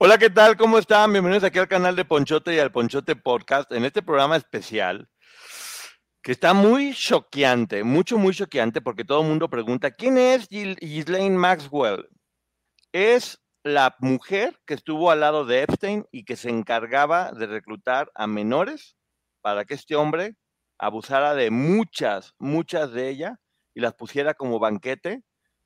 Hola, ¿qué tal? ¿Cómo están? Bienvenidos aquí al canal de Ponchote y al Ponchote Podcast en este programa especial que está muy choqueante, mucho, muy choqueante porque todo el mundo pregunta, ¿quién es Ghislaine Maxwell? Es la mujer que estuvo al lado de Epstein y que se encargaba de reclutar a menores para que este hombre abusara de muchas, muchas de ellas y las pusiera como banquete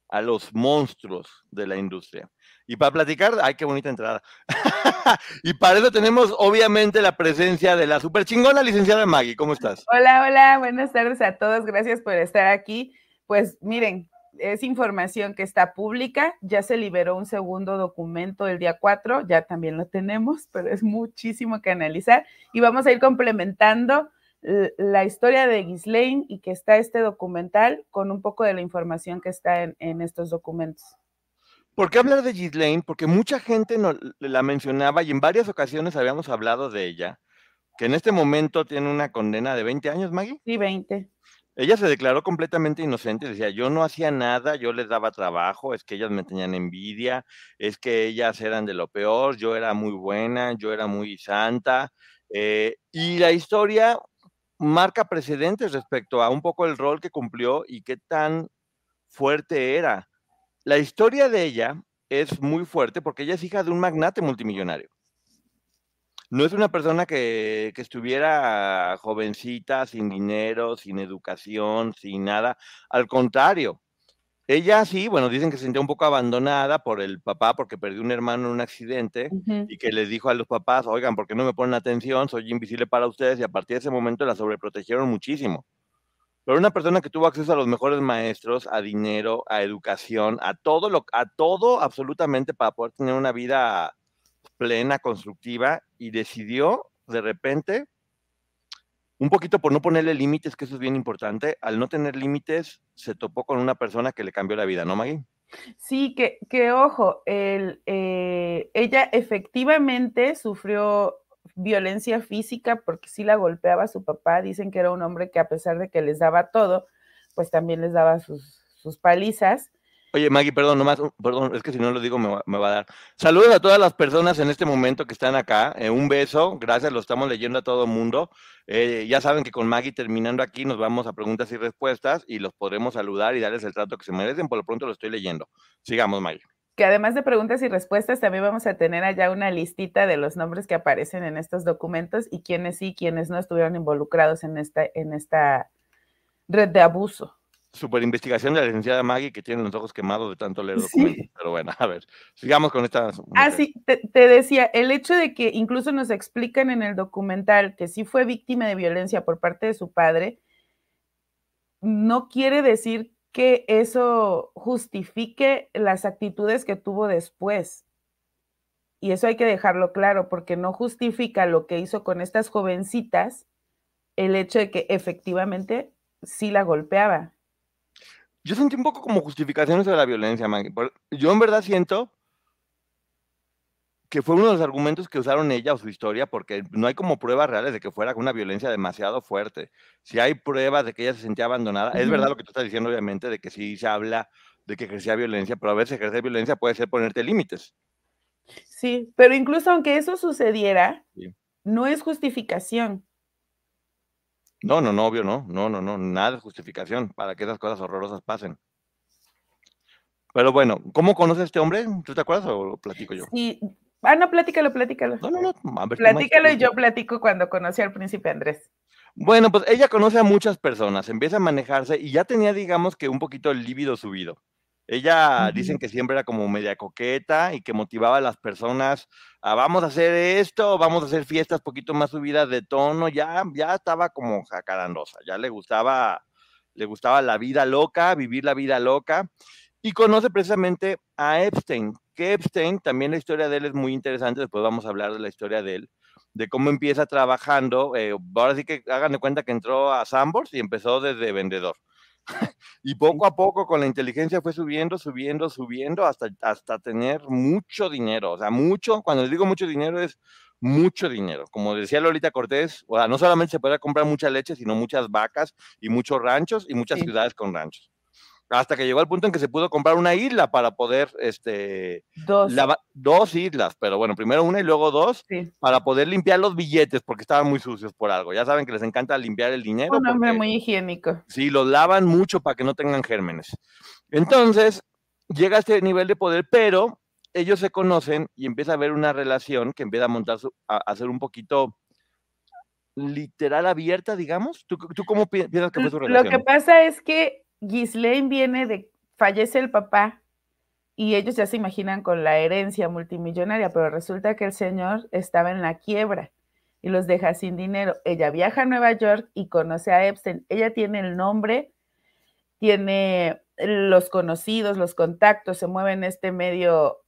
a los monstruos de la industria. Y para platicar, ay, qué bonita entrada. y para eso tenemos obviamente la presencia de la super chingona licenciada Maggie. ¿Cómo estás? Hola, hola, buenas tardes a todos. Gracias por estar aquí. Pues miren, es información que está pública. Ya se liberó un segundo documento el día 4, ya también lo tenemos, pero es muchísimo que analizar. Y vamos a ir complementando la historia de Ghislaine y que está este documental con un poco de la información que está en estos documentos. ¿Por qué hablar de Ghislaine? Porque mucha gente no, la mencionaba y en varias ocasiones habíamos hablado de ella, que en este momento tiene una condena de 20 años, Maggie. Sí, 20. Ella se declaró completamente inocente, decía, yo no hacía nada, yo les daba trabajo, es que ellas me tenían envidia, es que ellas eran de lo peor, yo era muy buena, yo era muy santa. Eh, y la historia marca precedentes respecto a un poco el rol que cumplió y qué tan fuerte era la historia de ella es muy fuerte porque ella es hija de un magnate multimillonario. No es una persona que, estuviera jovencita, sin dinero, sin educación, sin nada. Al contrario, ella sí, bueno, dicen que se sentía un poco abandonada por el papá porque perdió un hermano en un accidente y que les dijo a los papás, oigan, ¿por qué no me ponen atención? Soy invisible para ustedes y a partir de ese momento la sobreprotegieron muchísimo. Pero una persona que tuvo acceso a los mejores maestros, a dinero, a educación, a todo lo, a todo absolutamente para poder tener una vida plena, constructiva, y decidió de repente, un poquito por no ponerle límites, que eso es bien importante, al no tener límites, se topó con una persona que le cambió la vida, ¿no, Maggie? Sí, que, que ojo, el, eh, ella efectivamente sufrió violencia física porque sí la golpeaba su papá. Dicen que era un hombre que a pesar de que les daba todo, pues también les daba sus, sus palizas. Oye, Maggie, perdón, nomás, perdón, es que si no lo digo me va, me va a dar. Saludos a todas las personas en este momento que están acá. Eh, un beso, gracias, lo estamos leyendo a todo mundo. Eh, ya saben que con Maggie terminando aquí nos vamos a preguntas y respuestas y los podremos saludar y darles el trato que se merecen. Por lo pronto lo estoy leyendo. Sigamos, Maggie que además de preguntas y respuestas, también vamos a tener allá una listita de los nombres que aparecen en estos documentos y quienes sí, quienes no estuvieron involucrados en esta, en esta red de abuso. Super investigación de la licenciada Maggie que tiene los ojos quemados de tanto leer documentos. Pero bueno, a ver, sigamos con esta. Ah, sí, te, te, decía, el hecho de que incluso nos explican en el documental que sí fue víctima de violencia por parte de su padre, no quiere decir que eso justifique las actitudes que tuvo después. Y eso hay que dejarlo claro, porque no justifica lo que hizo con estas jovencitas el hecho de que efectivamente sí la golpeaba. Yo sentí un poco como justificaciones de la violencia, Maggie. Yo en verdad siento que fue uno de los argumentos que usaron ella o su historia, porque no hay como pruebas reales de que fuera una violencia demasiado fuerte. Si hay pruebas de que ella se sentía abandonada, es verdad lo que tú estás diciendo, obviamente, de que sí se habla de que ejercía violencia, pero a veces ejercer violencia puede ser ponerte límites. Sí, pero incluso aunque eso sucediera, no es justificación. No, no, no, obvio, no, no, no, no, nada de justificación para que esas cosas horrorosas pasen. Pero bueno, ¿cómo conoce a este hombre? ¿Tú te acuerdas o lo platico yo? Sí. Ah, no, platícalo, platícalo. No, no, no. platícalo y yo platico cuando conocí al príncipe Andrés. Bueno, pues ella conoce a muchas personas, empieza a manejarse y ya tenía, digamos, que un poquito el líbido subido. Ella dicen que siempre era como media coqueta y que motivaba a las personas a vamos a hacer esto, vamos a hacer fiestas poquito más subidas de tono, ya, ya estaba como jacarandosa, ya le gustaba, le gustaba la vida loca, vivir la vida loca, y conoce precisamente a Epstein, que Epstein, también la historia de él es muy interesante, después vamos a hablar de la historia de él, de cómo empieza trabajando, eh, ahora sí que hagan de cuenta que entró a Sambors y empezó desde vendedor y poco a poco con la inteligencia fue subiendo, subiendo, subiendo hasta, hasta tener mucho dinero. O sea, mucho, cuando les digo mucho dinero es mucho dinero. Como decía Lolita Cortés, o sea, no solamente se puede comprar mucha leche, sino muchas vacas y muchos ranchos y muchas ciudades con ranchos hasta que llegó al punto en que se pudo comprar una isla para poder, este, dos, dos islas, pero bueno, primero una y luego dos, para poder limpiar los billetes, porque estaban muy sucios por algo. Ya saben que les encanta limpiar el dinero. Un hombre muy higiénico. Sí, los lavan mucho para que no tengan gérmenes. Entonces, llega a este nivel de poder, pero ellos se conocen y empieza a haber una relación que empieza a montar, a, a ser un poquito literal abierta, digamos. ¿Tú, ¿Tú, cómo piensas que fue su relación? Lo que pasa es que Ghislaine viene de, fallece el papá y ellos ya se imaginan con la herencia multimillonaria, pero resulta que el señor estaba en la quiebra y los deja sin dinero. Ella viaja a Nueva York y conoce a Epstein. Ella tiene el nombre, tiene los conocidos, los contactos, se mueve en este medio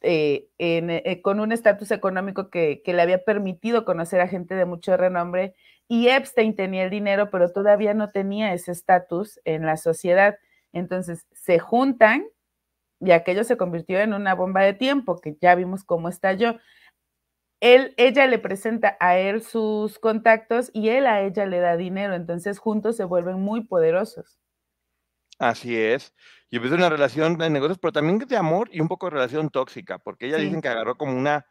eh, eh, con un estatus económico que, que, le había permitido conocer a gente de mucho renombre y Epstein tenía el dinero, pero todavía no tenía ese estatus en la sociedad. Entonces se juntan y aquello se convirtió en una bomba de tiempo, que ya vimos cómo estalló. Él, ella le presenta a él sus contactos y él a ella le da dinero, entonces juntos se vuelven muy poderosos. Así es. Y empezó una relación de negocios, pero también de amor y un poco de relación tóxica, porque ella dicen que agarró como una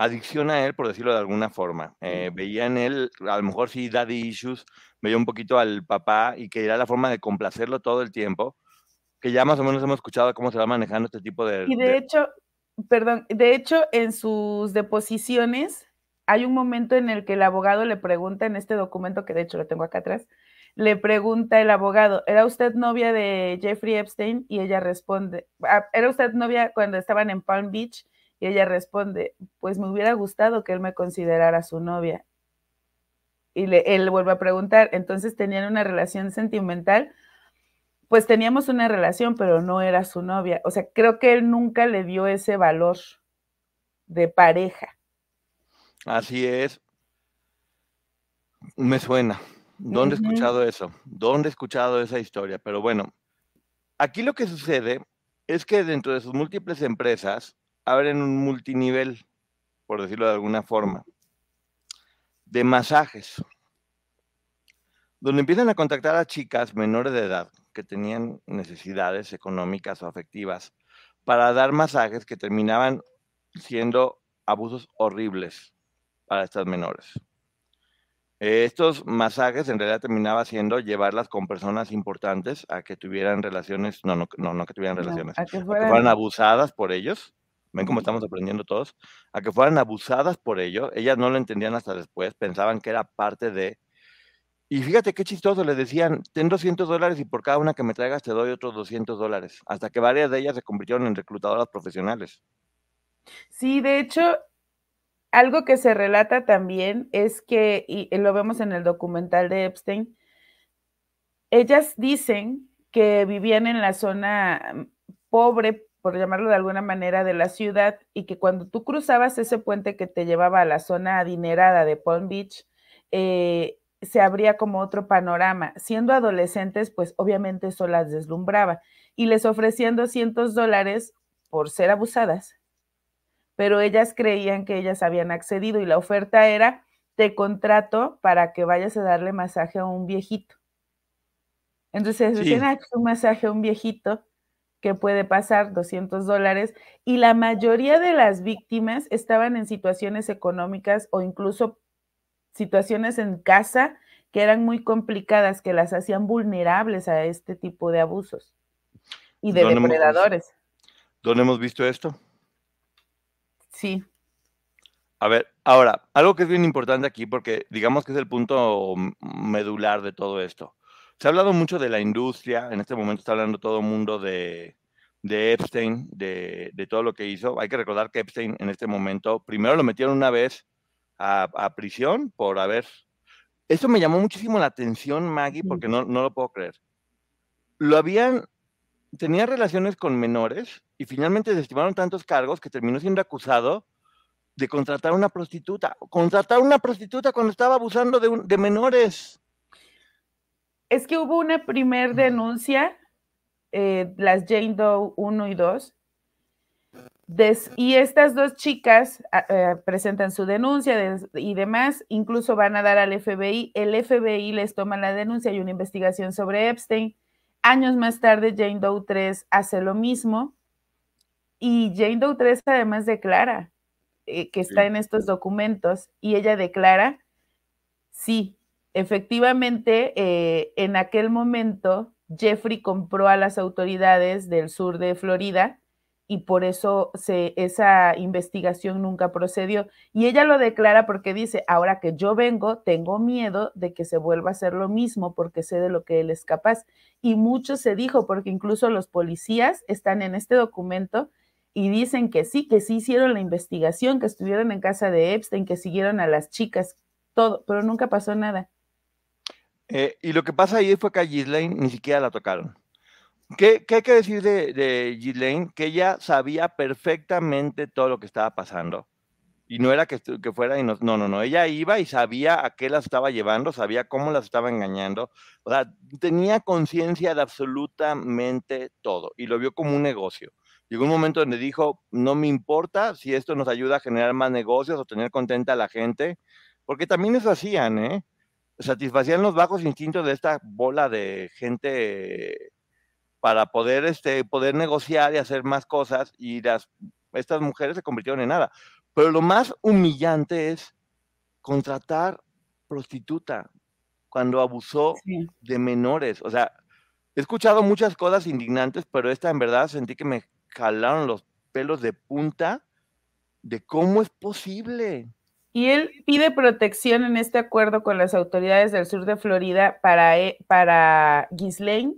adicción a él, por decirlo de alguna forma. Eh, veía en él, a lo mejor sí, daddy issues, veía un poquito al papá y que era la forma de complacerlo todo el tiempo, que ya más o menos hemos escuchado cómo se va manejando este tipo de... Y de, hecho, perdón, de hecho en sus deposiciones hay un momento en el que el abogado le pregunta en este documento, que de hecho lo tengo acá atrás, le pregunta el abogado, ¿era usted novia de Jeffrey Epstein? Y ella responde, ah, ¿era usted novia cuando estaban en Palm Beach? Y ella responde, pues me hubiera gustado que él me considerara su novia. Y le, él vuelve a preguntar, entonces tenían una relación sentimental. Pues teníamos una relación, pero no era su novia. O sea, creo que él nunca le dio ese valor de pareja. Así es. Me suena. ¿Dónde he escuchado eso? ¿Dónde he escuchado esa historia? Pero bueno, aquí lo que sucede es que dentro de sus múltiples empresas, abren un multinivel, por decirlo de alguna forma, de masajes, donde empiezan a contactar a chicas menores de edad que tenían necesidades económicas o afectivas para dar masajes que terminaban siendo abusos horribles para estas menores. Estos masajes en realidad terminaba siendo llevarlas con personas importantes a que tuvieran relaciones, no, no, no, que tuvieran relaciones, a que fueran abusadas por ellos ven cómo estamos aprendiendo todos, a que fueran abusadas por ello. Ellas no lo entendían hasta después, pensaban que era parte de... Y fíjate qué chistoso, les decían, ten 200 dólares y por cada una que me traigas te doy otros 200 dólares, hasta que varias de ellas se convirtieron en reclutadoras profesionales. Sí, de hecho, algo que se relata también es que, y lo vemos en el documental de Epstein, ellas dicen que vivían en la zona mm, pobre por llamarlo de alguna manera, de la ciudad y que cuando tú cruzabas ese puente que te llevaba a la zona adinerada de Palm Beach, eh, se abría como otro panorama. Siendo adolescentes, pues obviamente eso las deslumbraba y les ofrecían 200 dólares por ser abusadas, pero ellas creían que ellas habían accedido y la oferta era, te contrato para que vayas a darle masaje a un viejito. Entonces decían, ah, un masaje a un viejito que puede pasar 200 dólares y la mayoría de las víctimas estaban en situaciones económicas o incluso situaciones en casa que eran muy complicadas, que las hacían vulnerables a este tipo de abusos. y de depredadores. ¿Dónde hemos visto esto? Sí. A ver, ahora, algo que es bien importante aquí, porque digamos que es el punto medular de todo esto. Se ha hablado mucho de la industria, en este momento está hablando todo el mundo de, Epstein, de, todo lo que hizo. Hay que recordar que Epstein en este momento, primero lo metieron una vez a, prisión por haber... Esto me llamó muchísimo la atención, Maggie, porque no, no lo puedo creer. Lo habían, tenía relaciones con menores y finalmente desestimaron tantos cargos que terminó siendo acusado de contratar a una prostituta. Contratar a una prostituta cuando estaba abusando de, de menores es que hubo una primer denuncia, eh, las Jane Doe 1 y 2, y estas dos chicas ah, eh, presentan su denuncia y demás, incluso van a dar al FBI, el FBI les toma la denuncia y una investigación sobre Epstein. Años más tarde, Jane Doe 3 hace lo mismo. Y Jane Doe 3 además declara eh, que está en estos documentos y ella declara, sí, efectivamente, eh, en aquel momento, Jeffrey compró a las autoridades del sur de Florida y por eso se, esa investigación nunca procedió. Y ella lo declara porque dice, ahora que yo vengo, tengo miedo de que se vuelva a hacer lo mismo porque sé de lo que él es capaz. Y mucho se dijo, porque incluso los policías están en este documento y dicen que sí, que sí hicieron la investigación, que estuvieron en casa de Epstein, que siguieron a las chicas, todo, pero nunca pasó nada. Eh, y lo que pasa ahí fue que a Ghislaine ni siquiera la tocaron. ¿Qué, hay que decir de, de? Que ella sabía perfectamente todo lo que estaba pasando. Y no era que, que fuera y no, no, no, no, ella iba y sabía a qué las estaba llevando, sabía cómo las estaba engañando, o sea, tenía conciencia de absolutamente todo y lo vio como un negocio. Llegó un momento donde dijo, no me importa si esto nos ayuda a generar más negocios o tener contenta a la gente, porque también eso hacían, ¿eh? Satisfacían los bajos instintos de esta bola de gente para poder, este, poder negociar y hacer más cosas y las, estas mujeres se convirtieron en nada. Pero lo más humillante es contratar prostituta cuando abusó de menores. O sea, he escuchado muchas cosas indignantes, pero esta en verdad sentí que me jalaron los pelos de punta de cómo es posible. Y él pide protección en este acuerdo con las autoridades del sur de Florida para, e, para Ghislaine,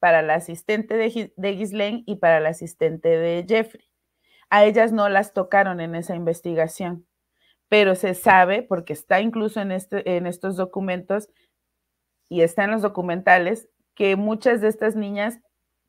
para la asistente de, de Ghislaine y para la asistente de Jeffrey. A ellas no las tocaron en esa investigación, pero se sabe, porque está incluso en, este, en estos documentos y está en los documentales, que muchas de estas niñas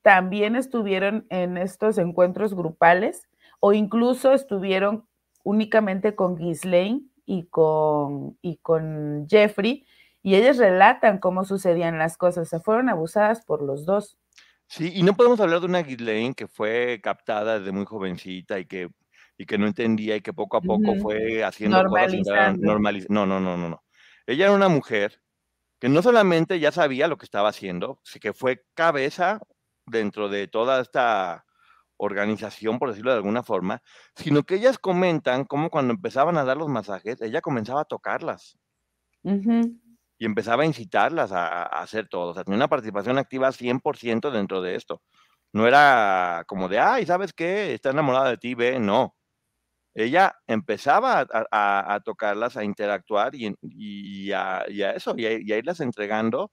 también estuvieron en estos encuentros grupales o incluso estuvieron únicamente con Ghislaine y con, y con Jeffrey, y ellas relatan cómo sucedían las cosas, se fueron abusadas por los dos. Sí, y no podemos hablar de una Ghislaine que fue captada desde muy jovencita y que, y que no entendía y que poco a poco fue haciendo cosas No, no, no, no, no. Ella era una mujer que no solamente ya sabía lo que estaba haciendo, sino que fue cabeza dentro de toda esta organización, por decirlo de alguna forma, sino que ellas comentan cómo cuando empezaban a dar los masajes, ella comenzaba a tocarlas. Y empezaba a incitarlas a, hacer todo. O sea, tenía una participación activa 100% dentro de esto. No era como de, ay, ¿sabes qué? Está enamorada de ti, ve. No. Ella empezaba a, tocarlas, a interactuar y, a, eso, y a irlas entregando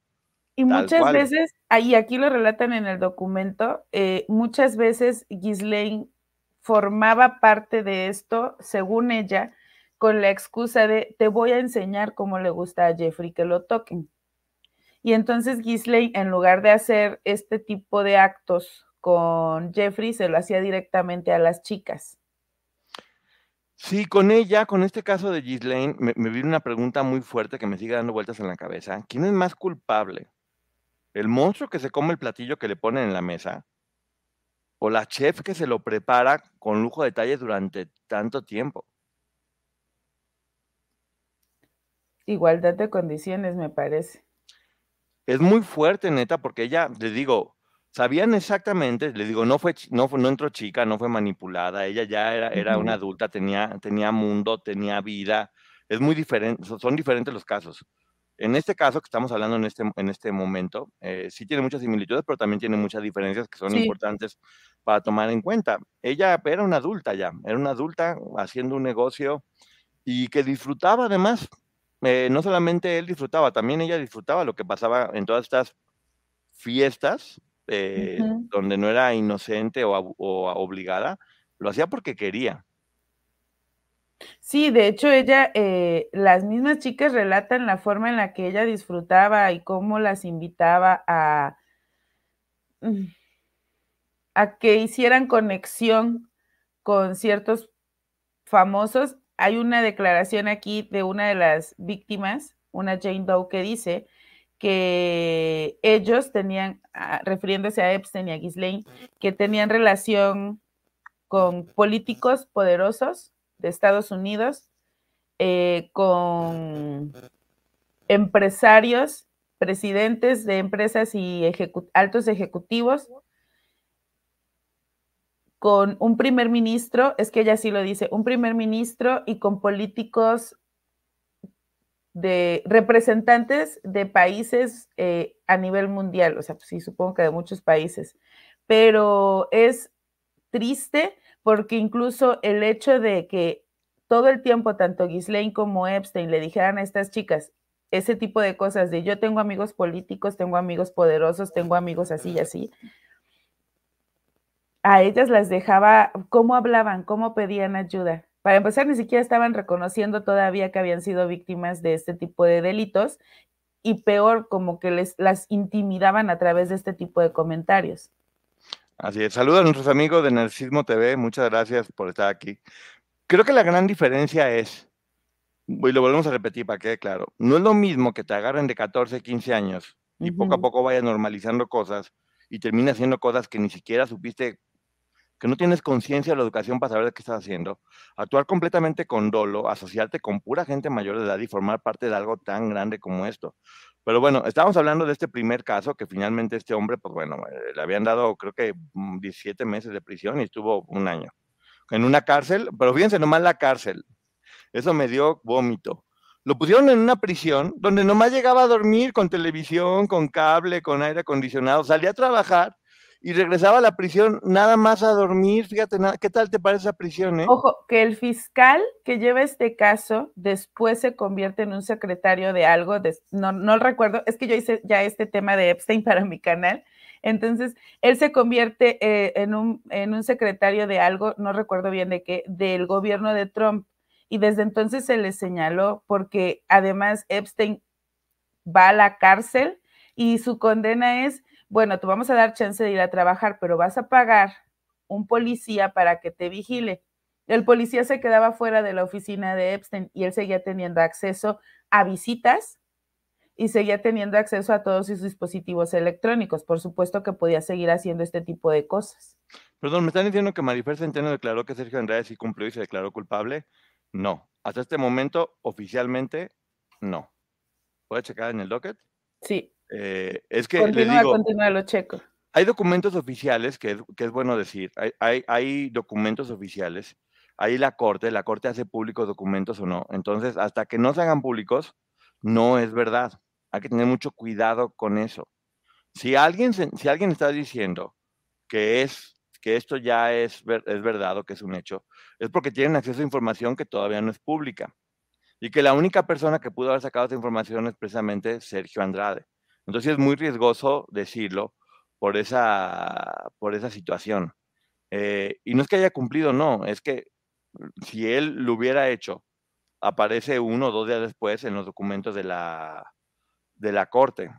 y muchas veces, ahí aquí lo relatan en el documento, eh, muchas veces Ghislaine formaba parte de esto, según ella, con la excusa de te voy a enseñar cómo le gusta a Jeffrey que lo toquen. Y entonces Ghislaine, en lugar de hacer este tipo de actos con Jeffrey, se lo hacía directamente a las chicas. Sí, con ella, con este caso de Ghislaine, me, me viene una pregunta muy fuerte que me sigue dando vueltas en la cabeza. ¿Quién es más culpable? El monstruo que se come el platillo que le ponen en la mesa, o la chef que se lo prepara con lujo de detalles durante tanto tiempo. Igualdad de condiciones, me parece. Es muy fuerte, neta, porque ella, le digo, sabían exactamente, le digo, no fue, no, no entró chica, no fue manipulada, ella ya era, era una adulta, tenía, tenía mundo, tenía vida, es muy diferente, son diferentes los casos En este caso que estamos hablando en este, en este momento, eh, sí tiene muchas similitudes, pero también tiene muchas diferencias que son importantes para tomar en cuenta. Ella era una adulta ya, era una adulta haciendo un negocio y que disfrutaba además. Eh, no solamente él disfrutaba, también ella disfrutaba lo que pasaba en todas estas fiestas eh, donde no era inocente o, obligada, lo hacía porque quería. Sí, de hecho ella, eh, las mismas chicas relatan la forma en la que ella disfrutaba y cómo las invitaba a, mm, a que hicieran conexión con ciertos famosos. Hay una declaración aquí de una de las víctimas, una Jane Doe, que dice que ellos tenían, ah, refiriéndose a Epstein y a Ghislaine, que tenían relación con políticos poderosos de Estados Unidos, eh, con empresarios, presidentes de empresas y altos ejecutivos, con un primer ministro, es que ella sí lo dice, un primer ministro y con políticos de representantes de países eh, a nivel mundial, o sea, pues sí, supongo que de muchos países, pero es triste porque incluso el hecho de que todo el tiempo tanto Ghislaine como Epstein le dijeran a estas chicas ese tipo de cosas de yo tengo amigos políticos, tengo amigos poderosos, tengo amigos así y así, a ellas las dejaba, cómo hablaban, cómo pedían ayuda, para empezar, ni siquiera estaban reconociendo todavía que habían sido víctimas de este tipo de delitos y peor, como que les las intimidaban a través de este tipo de comentarios. Así es. Saludos a nuestros amigos de Narcismo TV. Muchas gracias por estar aquí. Creo que la gran diferencia es, y lo volvemos a repetir para que quede claro, no es lo mismo que te agarren de 14, 15 años y poco a poco vayas normalizando cosas y termina haciendo cosas que ni siquiera supiste que no tienes conciencia de la educación para saber qué estás haciendo, actuar completamente con dolo, asociarte con pura gente mayor de edad y formar parte de algo tan grande como esto. Pero bueno, estábamos hablando de este primer caso que finalmente este hombre, pues bueno, eh, le habían dado creo que 17 mm, meses de prisión y estuvo un año en una cárcel, pero fíjense nomás la cárcel. Eso me dio vómito. Lo pusieron en una prisión donde nomás llegaba a dormir con televisión, con cable, con aire acondicionado, salía a trabajar y regresaba a la prisión nada más a dormir. Fíjate, ¿qué tal te parece esa prisión? Eh? Ojo, que el fiscal que lleva este caso después se convierte en un secretario de algo, no, no recuerdo, es que yo hice ya este tema de Epstein para mi canal. Entonces, él se convierte eh, en, un, en un secretario de algo, no recuerdo bien de qué, del gobierno de Trump. Y desde entonces se le señaló porque además Epstein va a la cárcel y su condena es bueno, te vamos a dar chance de ir a trabajar, pero vas a pagar un policía para que te vigile. El policía se quedaba fuera de la oficina de Epstein y él seguía teniendo acceso a visitas y seguía teniendo acceso a todos sus dispositivos electrónicos. Por supuesto que podía seguir haciendo este tipo de cosas. Perdón, ¿me están diciendo que Marifer Centeno declaró que Sergio Andrade sí cumplió y se declaró culpable? No. Hasta este momento, oficialmente, no. ¿Puede checar en el docket? Sí. Eh, es que continúa, digo, continúa, lo checo. Hay documentos oficiales, que es, bueno decir, hay, hay, documentos oficiales, ahí la Corte, la Corte hace públicos documentos o no. Entonces, hasta que no se hagan públicos, no es verdad. Hay que tener mucho cuidado con eso. Si alguien, si alguien está diciendo que, es, que esto ya es, es verdad o que es un hecho, es porque tienen acceso a información que todavía no es pública. Y que la única persona que pudo haber sacado esa información es precisamente Sergio Andrade. Entonces es muy riesgoso decirlo por esa, por esa situación. Eh, y no es que haya cumplido, no, es que si él lo hubiera hecho, aparece uno o dos días después en los documentos de la, de la corte.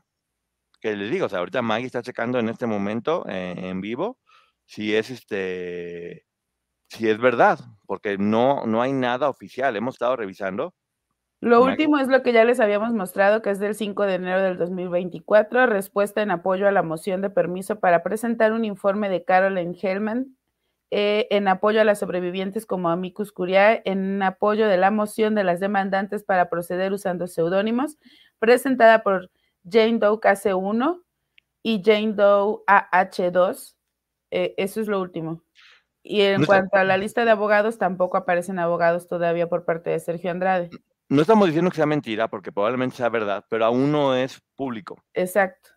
Que les digo, o sea, ahorita Maggie está checando en este momento eh, en vivo si es este si es verdad, porque no, no hay nada oficial. Hemos estado revisando lo último es lo que ya les habíamos mostrado, que es del 5 de enero del 2024, respuesta en apoyo a la moción de permiso para presentar un informe de Caroline Hellman eh, en apoyo a las sobrevivientes como amicus curiae, en apoyo de la moción de las demandantes para proceder usando seudónimos, presentada por Jane Doe KC1 y Jane Doe AH2. Eh, eso es lo último. Y en cuanto a la lista de abogados, tampoco aparecen abogados todavía por parte de Sergio Andrade. No estamos diciendo que sea mentira, porque probablemente sea verdad, pero aún no es público. Exacto.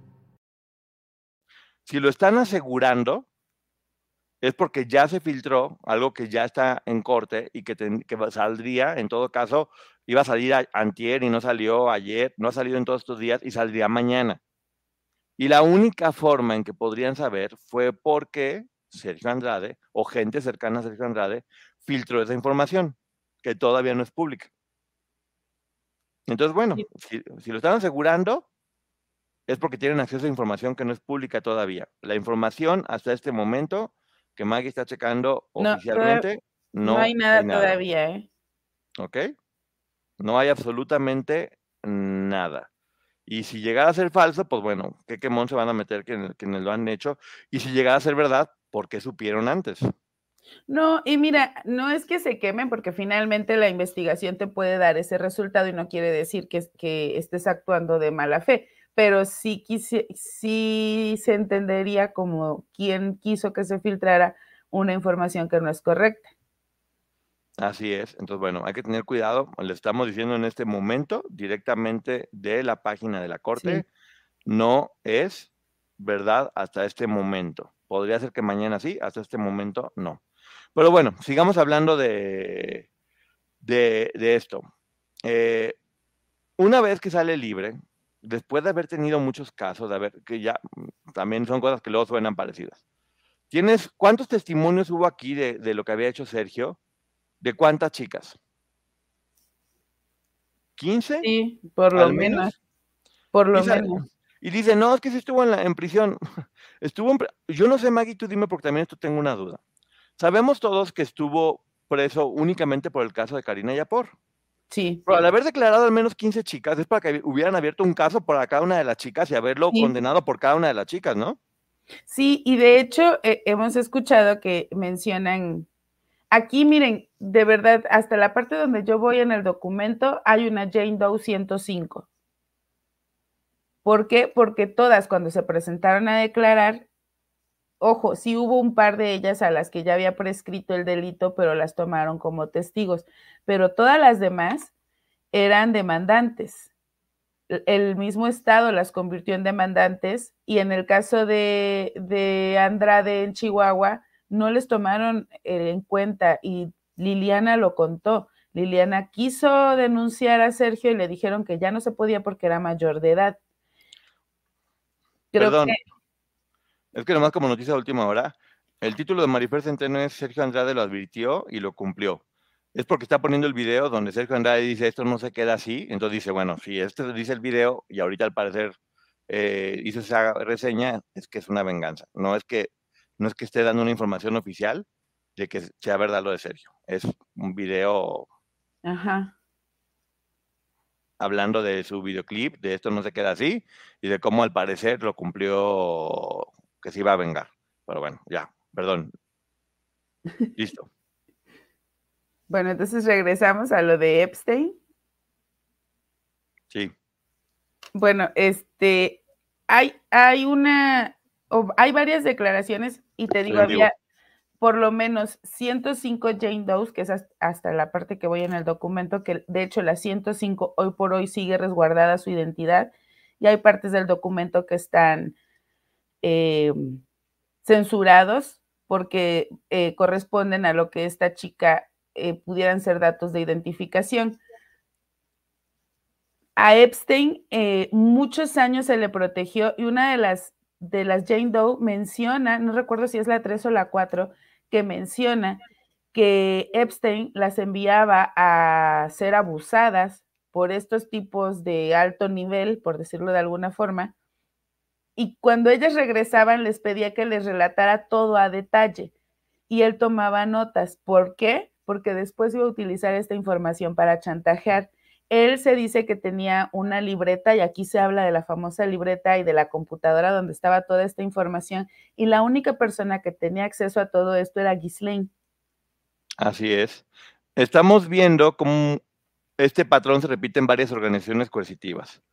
Si lo están asegurando, es porque ya se filtró algo que ya está en corte y que, saldría, en todo caso, iba a salir antier y no salió ayer, no ha salido en todos estos días y saldría mañana. Y la única forma en que podrían saber fue porque Sergio Andrade o gente cercana a Sergio Andrade filtró esa información, que todavía no es pública. Entonces, bueno, si lo están asegurando, es porque tienen acceso a información que no es pública todavía. La información hasta este momento que Maggie está checando oficialmente, no, hay nada, todavía, ¿eh? ¿Ok? No hay absolutamente nada. Y si llegara a ser falso, pues bueno, ¿qué quemón se van a meter que lo han hecho? Y si llegara a ser verdad, ¿por qué supieron antes? No, y mira, no es que se quemen porque finalmente la investigación te puede dar ese resultado y no quiere decir que, que estés actuando de mala fe pero sí, sí se entendería como quien quiso que se filtrara una información que no es correcta. Así es. Entonces, bueno, hay que tener cuidado. Le estamos diciendo en este momento directamente de la página de la Corte, no es verdad hasta este momento. Podría ser que mañana sí, hasta este momento no. Pero bueno, sigamos hablando de, de, esto. Eh, una vez que sale libre, después de haber tenido muchos casos, de haber, que ya mm, también son cosas que luego suenan parecidas. ¿Tienes cuántos testimonios hubo aquí de, lo que había hecho Sergio? ¿De cuántas chicas? ¿15? Sí, por lo menos? Por lo menos. Y dice, no, es que sí estuvo en, la, en prisión. estuvo en, yo no sé, Maggie, tú dime porque también esto tengo una duda. Sabemos todos que estuvo preso únicamente por el caso de Karina Yapor. Sí. Pero al haber declarado al menos 15 chicas, es para que hubieran abierto un caso por cada una de las chicas y haberlo condenado por cada una de las chicas, ¿no? Sí, y de hecho eh, hemos escuchado que mencionan, aquí miren, de verdad, hasta la parte donde yo voy en el documento hay una Jane Doe 105. ¿Por qué? Porque todas cuando se presentaron a declarar ojo, sí hubo un par de ellas a las que ya había prescrito el delito, pero las tomaron como testigos, pero todas las demás eran demandantes. El mismo Estado las convirtió en demandantes y en el caso de, de Andrade en Chihuahua, no les tomaron eh, en cuenta y Liliana lo contó. Liliana quiso denunciar a Sergio y le dijeron que ya no se podía porque era mayor de edad. Creo que es que nomás como noticia de última hora, el título de Marifer Centeno es Sergio Andrade lo advirtió y lo cumplió. Es porque está poniendo el video donde Sergio Andrade dice esto no se queda así. Entonces dice, bueno, si este dice el video y ahorita al parecer eh, hizo esa reseña, es que es una venganza. No es que, no es que esté dando una información oficial de que sea verdad lo de Sergio. Es un video hablando de su videoclip, de esto no se queda así, y de cómo al parecer lo cumplió que se iba a vengar. Pero bueno, ya, perdón. Listo. Bueno, entonces regresamos a lo de Epstein. Sí. Bueno, este, hay, hay una, hay varias declaraciones y te digo, había por lo menos 105 Jane Doe, que es hasta la parte que voy en el documento, que de hecho la 105 hoy por hoy sigue resguardada su identidad y hay partes del documento que están eh, censurados porque eh, corresponden a lo que esta chica eh, pudieran ser datos de identificación. A Epstein muchos años se le protegió y una de las, de las Jane Doe menciona, no recuerdo si es la 3 o la 4, que menciona que Epstein las enviaba a ser abusadas por estos tipos de alto nivel, por decirlo de alguna forma, y cuando ellas regresaban les pedía que les relatara todo a detalle y él tomaba notas. ¿Por qué? Porque después iba a utilizar esta información para chantajear. él se dice que tenía una libreta y aquí se habla de la famosa libreta y de la computadora donde estaba toda esta información y la única persona que tenía acceso a todo esto era Ghislaine. Así es. Estamos viendo cómo este patrón se repite en varias organizaciones coercitivas.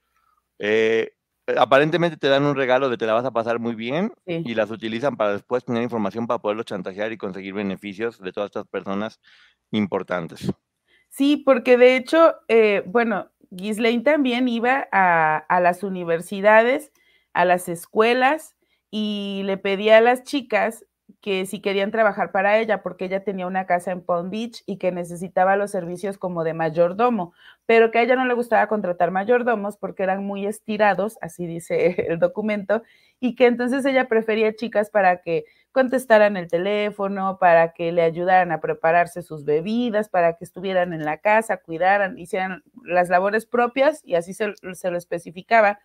Eh, aparentemente te dan un regalo de te la vas a pasar muy bien y las utilizan para después tener información para poderlo chantajear y conseguir beneficios de todas estas personas importantes. Sí, porque de hecho, eh, bueno, Ghislaine también iba a, a, las universidades, a las escuelas y le pedía a las chicas que si querían trabajar para ella, porque ella tenía una casa en Palm Beach y que necesitaba los servicios como de mayordomo, pero que a ella no le gustaba contratar mayordomos porque eran muy estirados, así dice el documento, y que entonces ella prefería chicas para que contestaran el teléfono, para que le ayudaran a prepararse sus bebidas, para que estuvieran en la casa, cuidaran, hicieran las labores propias, y así se, se lo especificaba,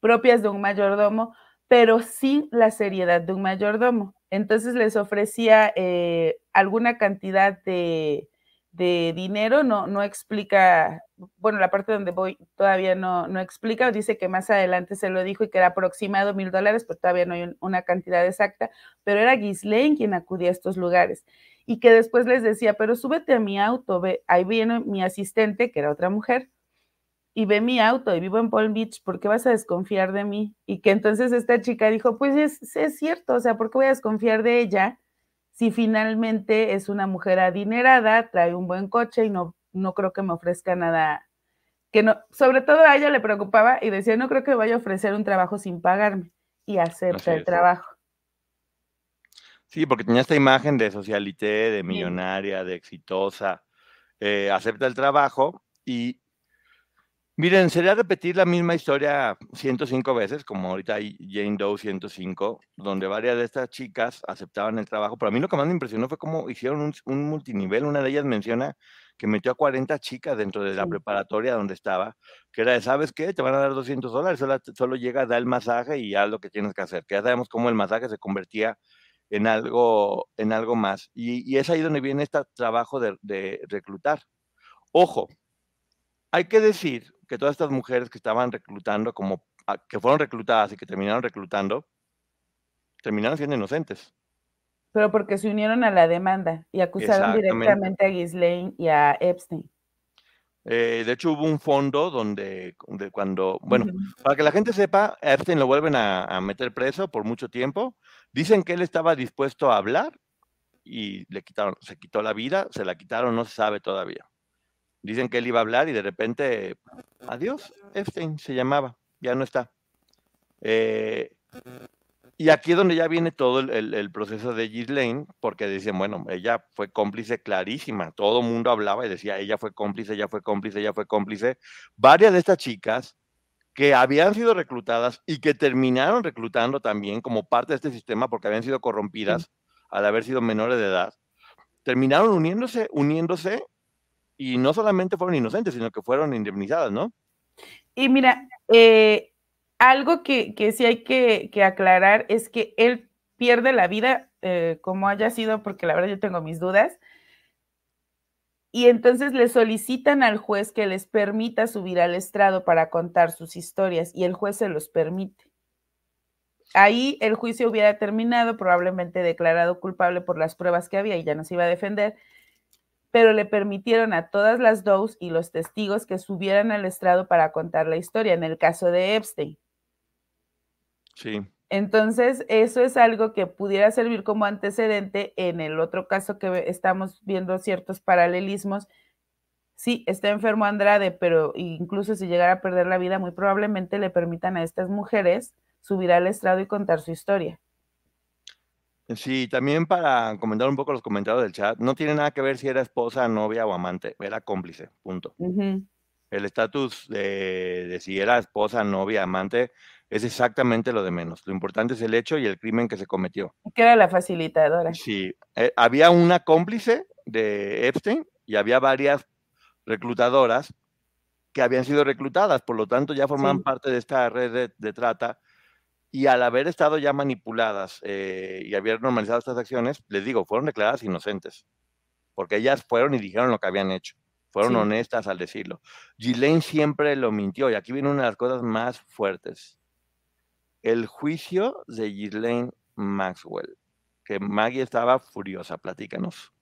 propias de un mayordomo, pero sin la seriedad de un mayordomo. Entonces les ofrecía eh, alguna cantidad de, dinero, no, no explica, bueno, la parte donde voy todavía no, no explica, dice que más adelante se lo dijo y que era aproximado mil dólares, pero todavía no hay una cantidad exacta, pero era Ghislaine quien acudía a estos lugares y que después les decía, pero súbete a mi auto, ve, ahí viene mi asistente, que era otra mujer, y ve mi auto y vivo en Palm Beach, ¿por qué vas a desconfiar de mí? Y que entonces esta chica dijo, pues es, es cierto, o sea, ¿por qué voy a desconfiar de ella? si finalmente es una mujer adinerada, trae un buen coche y no, no creo que me ofrezca nada, que no, sobre todo a ella le preocupaba y decía, no creo que vaya a ofrecer un trabajo sin pagarme y acepta el trabajo. Sí, porque tenía esta imagen de socialité, de millonaria, de exitosa, eh, acepta el trabajo y Miren, sería repetir la misma historia 105 veces, como ahorita hay Jane Doe 105, donde varias de estas chicas aceptaban el trabajo, pero a mí lo que más me impresionó fue cómo hicieron un, multinivel. Una de ellas menciona que metió a 40 chicas dentro de la preparatoria donde estaba, que era de, ¿sabes qué? Te van a dar 200 dólares, solo, llega, da el masaje y haz lo que tienes que hacer, que ya sabemos cómo el masaje se convertía en algo, en algo más. Y, es ahí donde viene este trabajo de, de reclutar. Ojo, hay que decir que todas estas mujeres que estaban reclutando, como ah, que fueron reclutadas y que terminaron reclutando, terminaron siendo inocentes. Pero porque se unieron a la demanda y acusaron directamente a Ghislaine y a Epstein. Eh, de hecho, hubo un fondo donde, cuando, bueno, para que la gente sepa, Epstein lo vuelven a, a, meter preso por mucho tiempo. Dicen que él estaba dispuesto a hablar y le quitaron, se quitó la vida, se la quitaron, no se sabe todavía. Dicen que él iba a hablar y de repente, adiós, Epstein se llamaba, ya no está. Eh, y aquí es donde ya viene todo el, proceso de Ghislaine, porque dicen, bueno, ella fue cómplice clarísima, todo el mundo hablaba y decía, ella fue cómplice, ella fue cómplice, ella fue cómplice. Varias de estas chicas que habían sido reclutadas y que terminaron reclutando también como parte de este sistema porque habían sido corrompidas al haber sido menores de edad, terminaron uniéndose, uniéndose y no solamente fueron inocentes, sino que fueron indemnizadas, ¿no? Y mira, eh, algo que, sí hay que, aclarar es que él pierde la vida, eh, como haya sido, porque la verdad yo tengo mis dudas, y entonces le solicitan al juez que les permita subir al estrado para contar sus historias, y el juez se los permite. Ahí el juicio hubiera terminado, probablemente declarado culpable por las pruebas que había y ya no se iba a defender, pero le permitieron a todas las dos y los testigos que subieran al estrado para contar la historia, en el caso de Epstein. Sí. Entonces, eso es algo que pudiera servir como antecedente en el otro caso que estamos viendo ciertos paralelismos. Sí, está enfermo Andrade, pero incluso si llegara a perder la vida, muy probablemente le permitan a estas mujeres subir al estrado y contar su historia. Sí, también para comentar un poco los comentarios del chat, no tiene nada que ver si era esposa, novia o amante, era cómplice, punto. El estatus de, si era esposa, novia, amante, es exactamente lo de menos. Lo importante es el hecho y el crimen que se cometió. Que era la facilitadora. Sí, eh, había una cómplice de Epstein y había varias reclutadoras que habían sido reclutadas, por lo tanto ya formaban parte de esta red de trata y al haber estado ya manipuladas eh, y haber normalizado estas acciones, les digo, fueron declaradas inocentes, porque ellas fueron y dijeron lo que habían hecho. fueron honestas al decirlo. Ghislaine siempre lo mintió y aquí viene una de las cosas más fuertes. El juicio de Ghislaine Maxwell, que Maggie estaba furiosa, platícanos.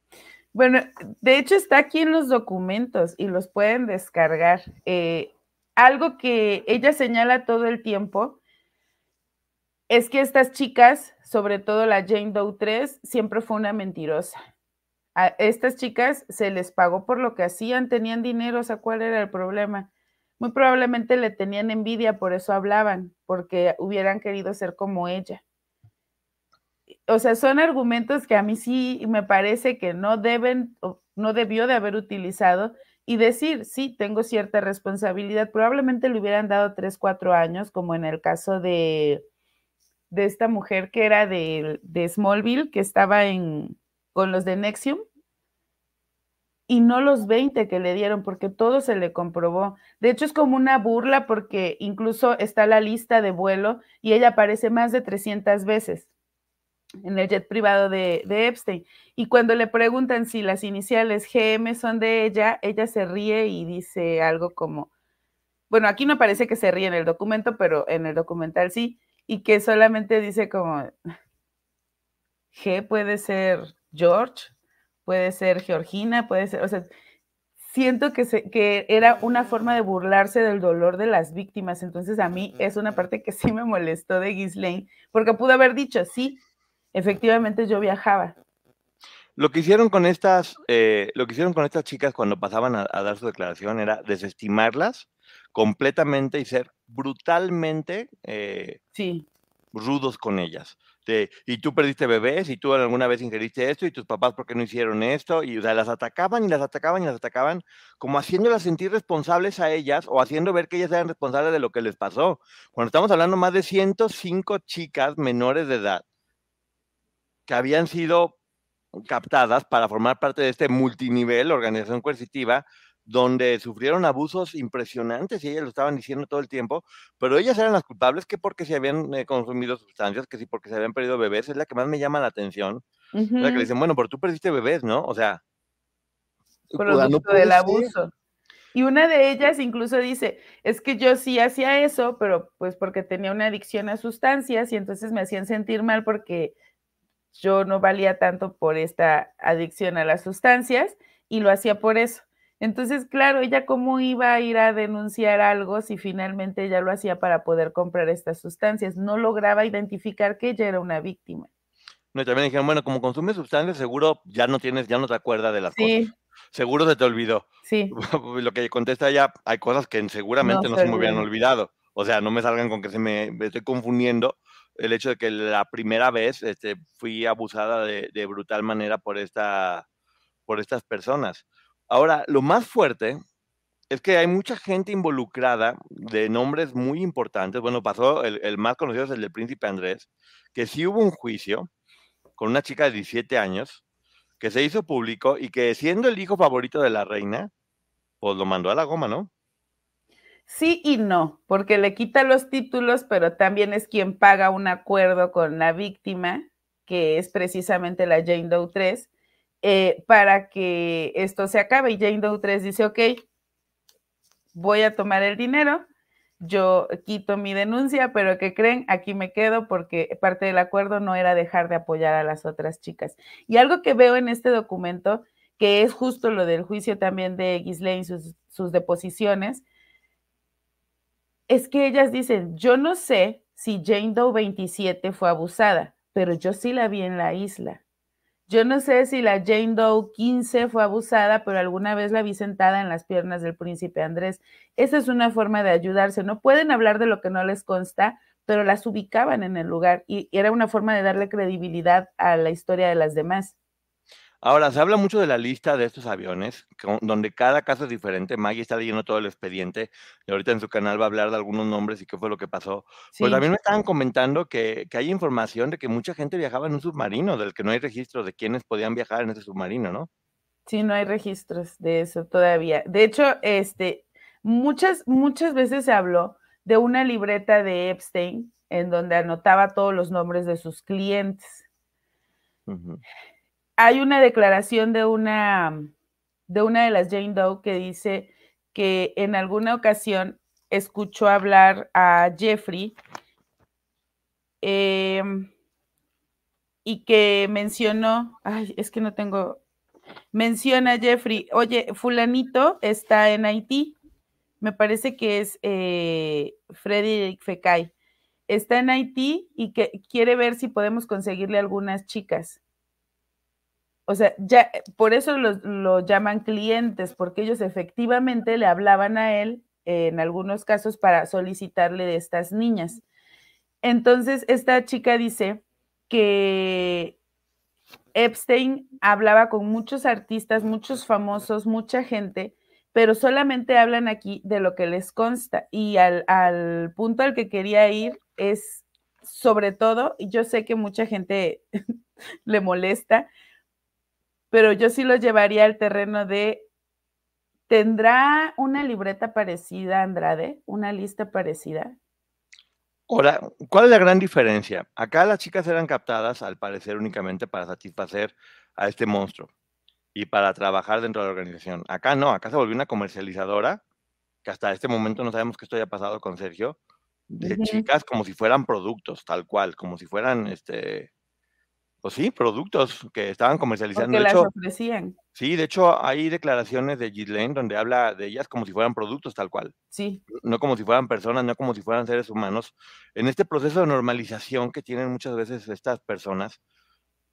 Bueno, de hecho está aquí en los documentos y los pueden descargar. Eh, algo que ella señala todo el tiempo es que estas chicas, sobre todo la Jane Doe 3, siempre fue una mentirosa. A estas chicas se les pagó por lo que hacían, tenían dinero, o sea, ¿cuál era el problema? Muy probablemente le tenían envidia, por eso hablaban, porque hubieran querido ser como ella o sea, son argumentos que a mí sí me parece que no deben, no debió de haber utilizado y decir, sí, tengo cierta responsabilidad. Probablemente le hubieran dado tres, cuatro años, como en el caso de, de esta mujer que era de, de Smallville, que estaba en, con los de Nexium, y no los 20 que le dieron, porque todo se le comprobó. De hecho, es como una burla porque incluso está la lista de vuelo y ella aparece más de 300 veces en el jet privado de, Epstein. Y cuando le preguntan si las iniciales GM son de ella, ella se ríe y dice algo como, bueno, aquí no parece que se ríe en el documento, pero en el documental sí, y que solamente dice como, G puede ser George, puede ser Georgina, puede ser, o sea, siento que, se, que era una forma de burlarse del dolor de las víctimas. Entonces a mí es una parte que sí me molestó de Ghislaine, porque pudo haber dicho, sí, efectivamente yo viajaba. Lo que hicieron con estas, eh, lo que hicieron con estas chicas cuando pasaban a, dar su declaración era desestimarlas completamente y ser brutalmente eh, sí. rudos con ellas. y tú perdiste bebés, y tú alguna vez ingeriste esto, y tus papás por qué no hicieron esto, y las atacaban y las atacaban y las atacaban, como haciéndolas sentir responsables a ellas o haciendo ver que ellas eran responsables de lo que les pasó. Cuando estamos hablando más de 105 chicas menores de edad que habían sido captadas para formar parte de este multinivel, organización coercitiva, donde sufrieron abusos impresionantes y ellas lo estaban diciendo todo el tiempo, pero ellas eran las culpables que porque se habían eh, consumido sustancias, que sí porque se habían perdido bebés, es la que más me llama la atención. La que dicen, bueno, pero tú perdiste bebés, ¿no? O sea, producto del abuso. Y una de ellas incluso dice, es que yo sí hacía eso, pero pues porque tenía una adicción a sustancias y entonces me hacían sentir mal porque yo no valía tanto por esta adicción a las sustancias y lo hacía por eso. Entonces, claro, ella cómo iba a ir a denunciar algo si finalmente ella lo hacía para poder comprar estas sustancias. No lograba identificar que ella era una víctima. No, también dijeron, bueno, como consumes sustancias, seguro ya no tienes, ya no te acuerdas de las cosas. Seguro se te olvidó. Sí. lo que contesta ella, hay cosas que seguramente no, se me hubieran olvidado. O sea, no me salgan con que se me, me estoy confundiendo el hecho de que la primera vez este, fui abusada de, brutal manera por, esta, por estas personas. Ahora, lo más fuerte es que hay mucha gente involucrada de nombres muy importantes. Bueno, pasó, el, más conocido es el del príncipe Andrés, que sí hubo un juicio con una chica de 17 años, que se hizo público y que siendo el hijo favorito de la reina, pues lo mandó a la goma, ¿no? Sí y no, porque le quita los títulos, pero también es quien paga un acuerdo con la víctima, que es precisamente la Jane Doe 3, eh, para que esto se acabe. Y Jane Doe 3 dice, ok, voy a tomar el dinero, yo quito mi denuncia, pero que creen, aquí me quedo porque parte del acuerdo no era dejar de apoyar a las otras chicas. Y algo que veo en este documento, que es justo lo del juicio también de Ghislaine, sus, sus deposiciones, es que ellas dicen, yo no sé si Jane Doe 27 fue abusada, pero yo sí la vi en la isla. Yo no sé si la Jane Doe 15 fue abusada, pero alguna vez la vi sentada en las piernas del príncipe Andrés. Esa es una forma de ayudarse. No pueden hablar de lo que no les consta, pero las ubicaban en el lugar y era una forma de darle credibilidad a la historia de las demás. Ahora, se habla mucho de la lista de estos aviones, donde cada caso es diferente. Maggie está leyendo todo el expediente y ahorita en su canal va a hablar de algunos nombres y qué fue lo que pasó. Pues también me estaban comentando que, hay información de que mucha gente viajaba en un submarino, del que no hay registros de quiénes podían viajar en ese submarino, ¿no? Sí, no hay registros de eso todavía. De hecho, este, muchas, muchas veces se habló de una libreta de Epstein en donde anotaba todos los nombres de sus clientes hay una declaración de una, de una de las Jane Doe que dice que en alguna ocasión escuchó hablar a Jeffrey em, y que mencionó, ay, es que no tengo, menciona Jeffrey, oye, fulanito está en Haití, me parece que es eh, Frederick Fekay, está en Haití y que quiere ver si podemos conseguirle algunas chicas. O sea, ya por eso lo llaman clientes, porque ellos efectivamente le hablaban a él en algunos casos para solicitarle de estas niñas. Entonces, esta chica dice que Epstein hablaba con muchos artistas, muchos famosos, mucha gente, pero solamente hablan aquí de lo que les consta. Y al, al punto al que quería ir es, sobre todo, yo sé que mucha gente le molesta, pero yo sí lo llevaría al terreno de ¿Tendrá una libreta parecida, Andrade? ¿Una lista parecida? Ahora, ¿cuál es la gran diferencia? Acá las chicas eran captadas, al parecer, únicamente para satisfacer a este monstruo y para trabajar dentro de la organización. Acá no, acá se volvió una comercializadora, que hasta este momento no sabemos qué esto haya pasado con Sergio, de chicas como si fueran productos, tal cual, como si fueran este, pues sí, productos que estaban comercializando. Porque las ofrecían. Sí, de hecho hay declaraciones de Ghislaine donde habla de ellas como si fueran productos tal cual. Sí. No como si fueran personas, no como si fueran seres humanos. En este proceso de normalización que tienen muchas veces estas personas,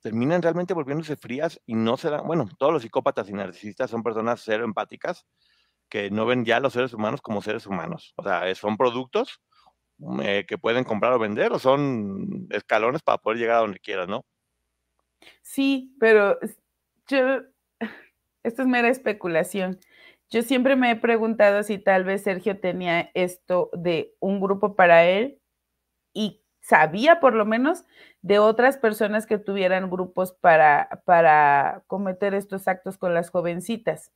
terminan realmente volviéndose frías y no se dan, bueno, todos los psicópatas y narcisistas son personas cero empáticas que no ven ya a los seres humanos como seres humanos. O sea, son productos eh, que pueden comprar o vender o son escalones para poder llegar a donde quieras, ¿no? Sí, pero yo, esto es mera especulación. Yo siempre me he preguntado si tal vez Sergio tenía esto de un grupo para él y sabía por lo menos de otras personas que tuvieran grupos para, para cometer estos actos con las jovencitas.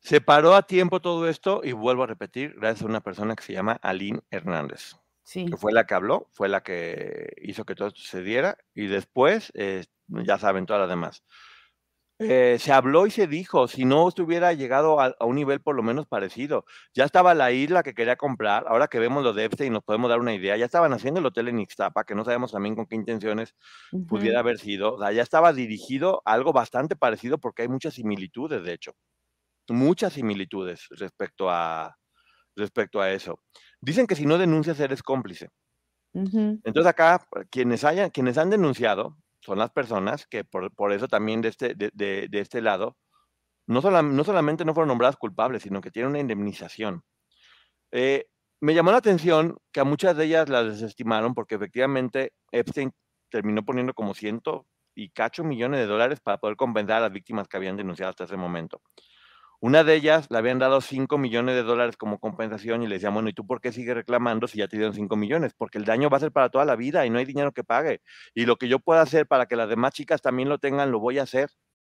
Se paró a tiempo todo esto y vuelvo a repetir, gracias a una persona que se llama Aline Hernández. Sí. Que fue la que habló, fue la que hizo que todo esto se diera y después eh, ya saben todas las demás. Eh, se habló y se dijo, si no estuviera llegado a, un nivel por lo menos parecido. Ya estaba la isla que quería comprar, ahora que vemos lo de Epstein nos podemos dar una idea, ya estaban haciendo el hotel en Ixtapa, que no sabemos también con qué intenciones pudiera haber sido, ya estaba dirigido a algo bastante parecido porque hay muchas similitudes, de hecho, muchas similitudes respecto a, respecto a eso. Dicen que si no denuncias eres cómplice. Entonces acá, quienes, hayan, quienes han denunciado, son las personas que por, eso también de este, de, este lado, no, no, solamente no fueron nombradas culpables, sino que tienen una indemnización. Eh, me llamó la atención que a muchas de ellas las desestimaron porque efectivamente Epstein terminó poniendo como ciento y cacho millones de dólares para poder compensar a las víctimas que habían denunciado hasta ese momento. Una de ellas le habían dado 5 millones de dólares como compensación y le decían, bueno, ¿y tú por qué sigues reclamando si ya te dieron 5 millones? Porque el daño va a ser para toda la vida y no hay dinero que pague. Y lo que yo pueda hacer para que las demás chicas también lo tengan, lo voy a hacer.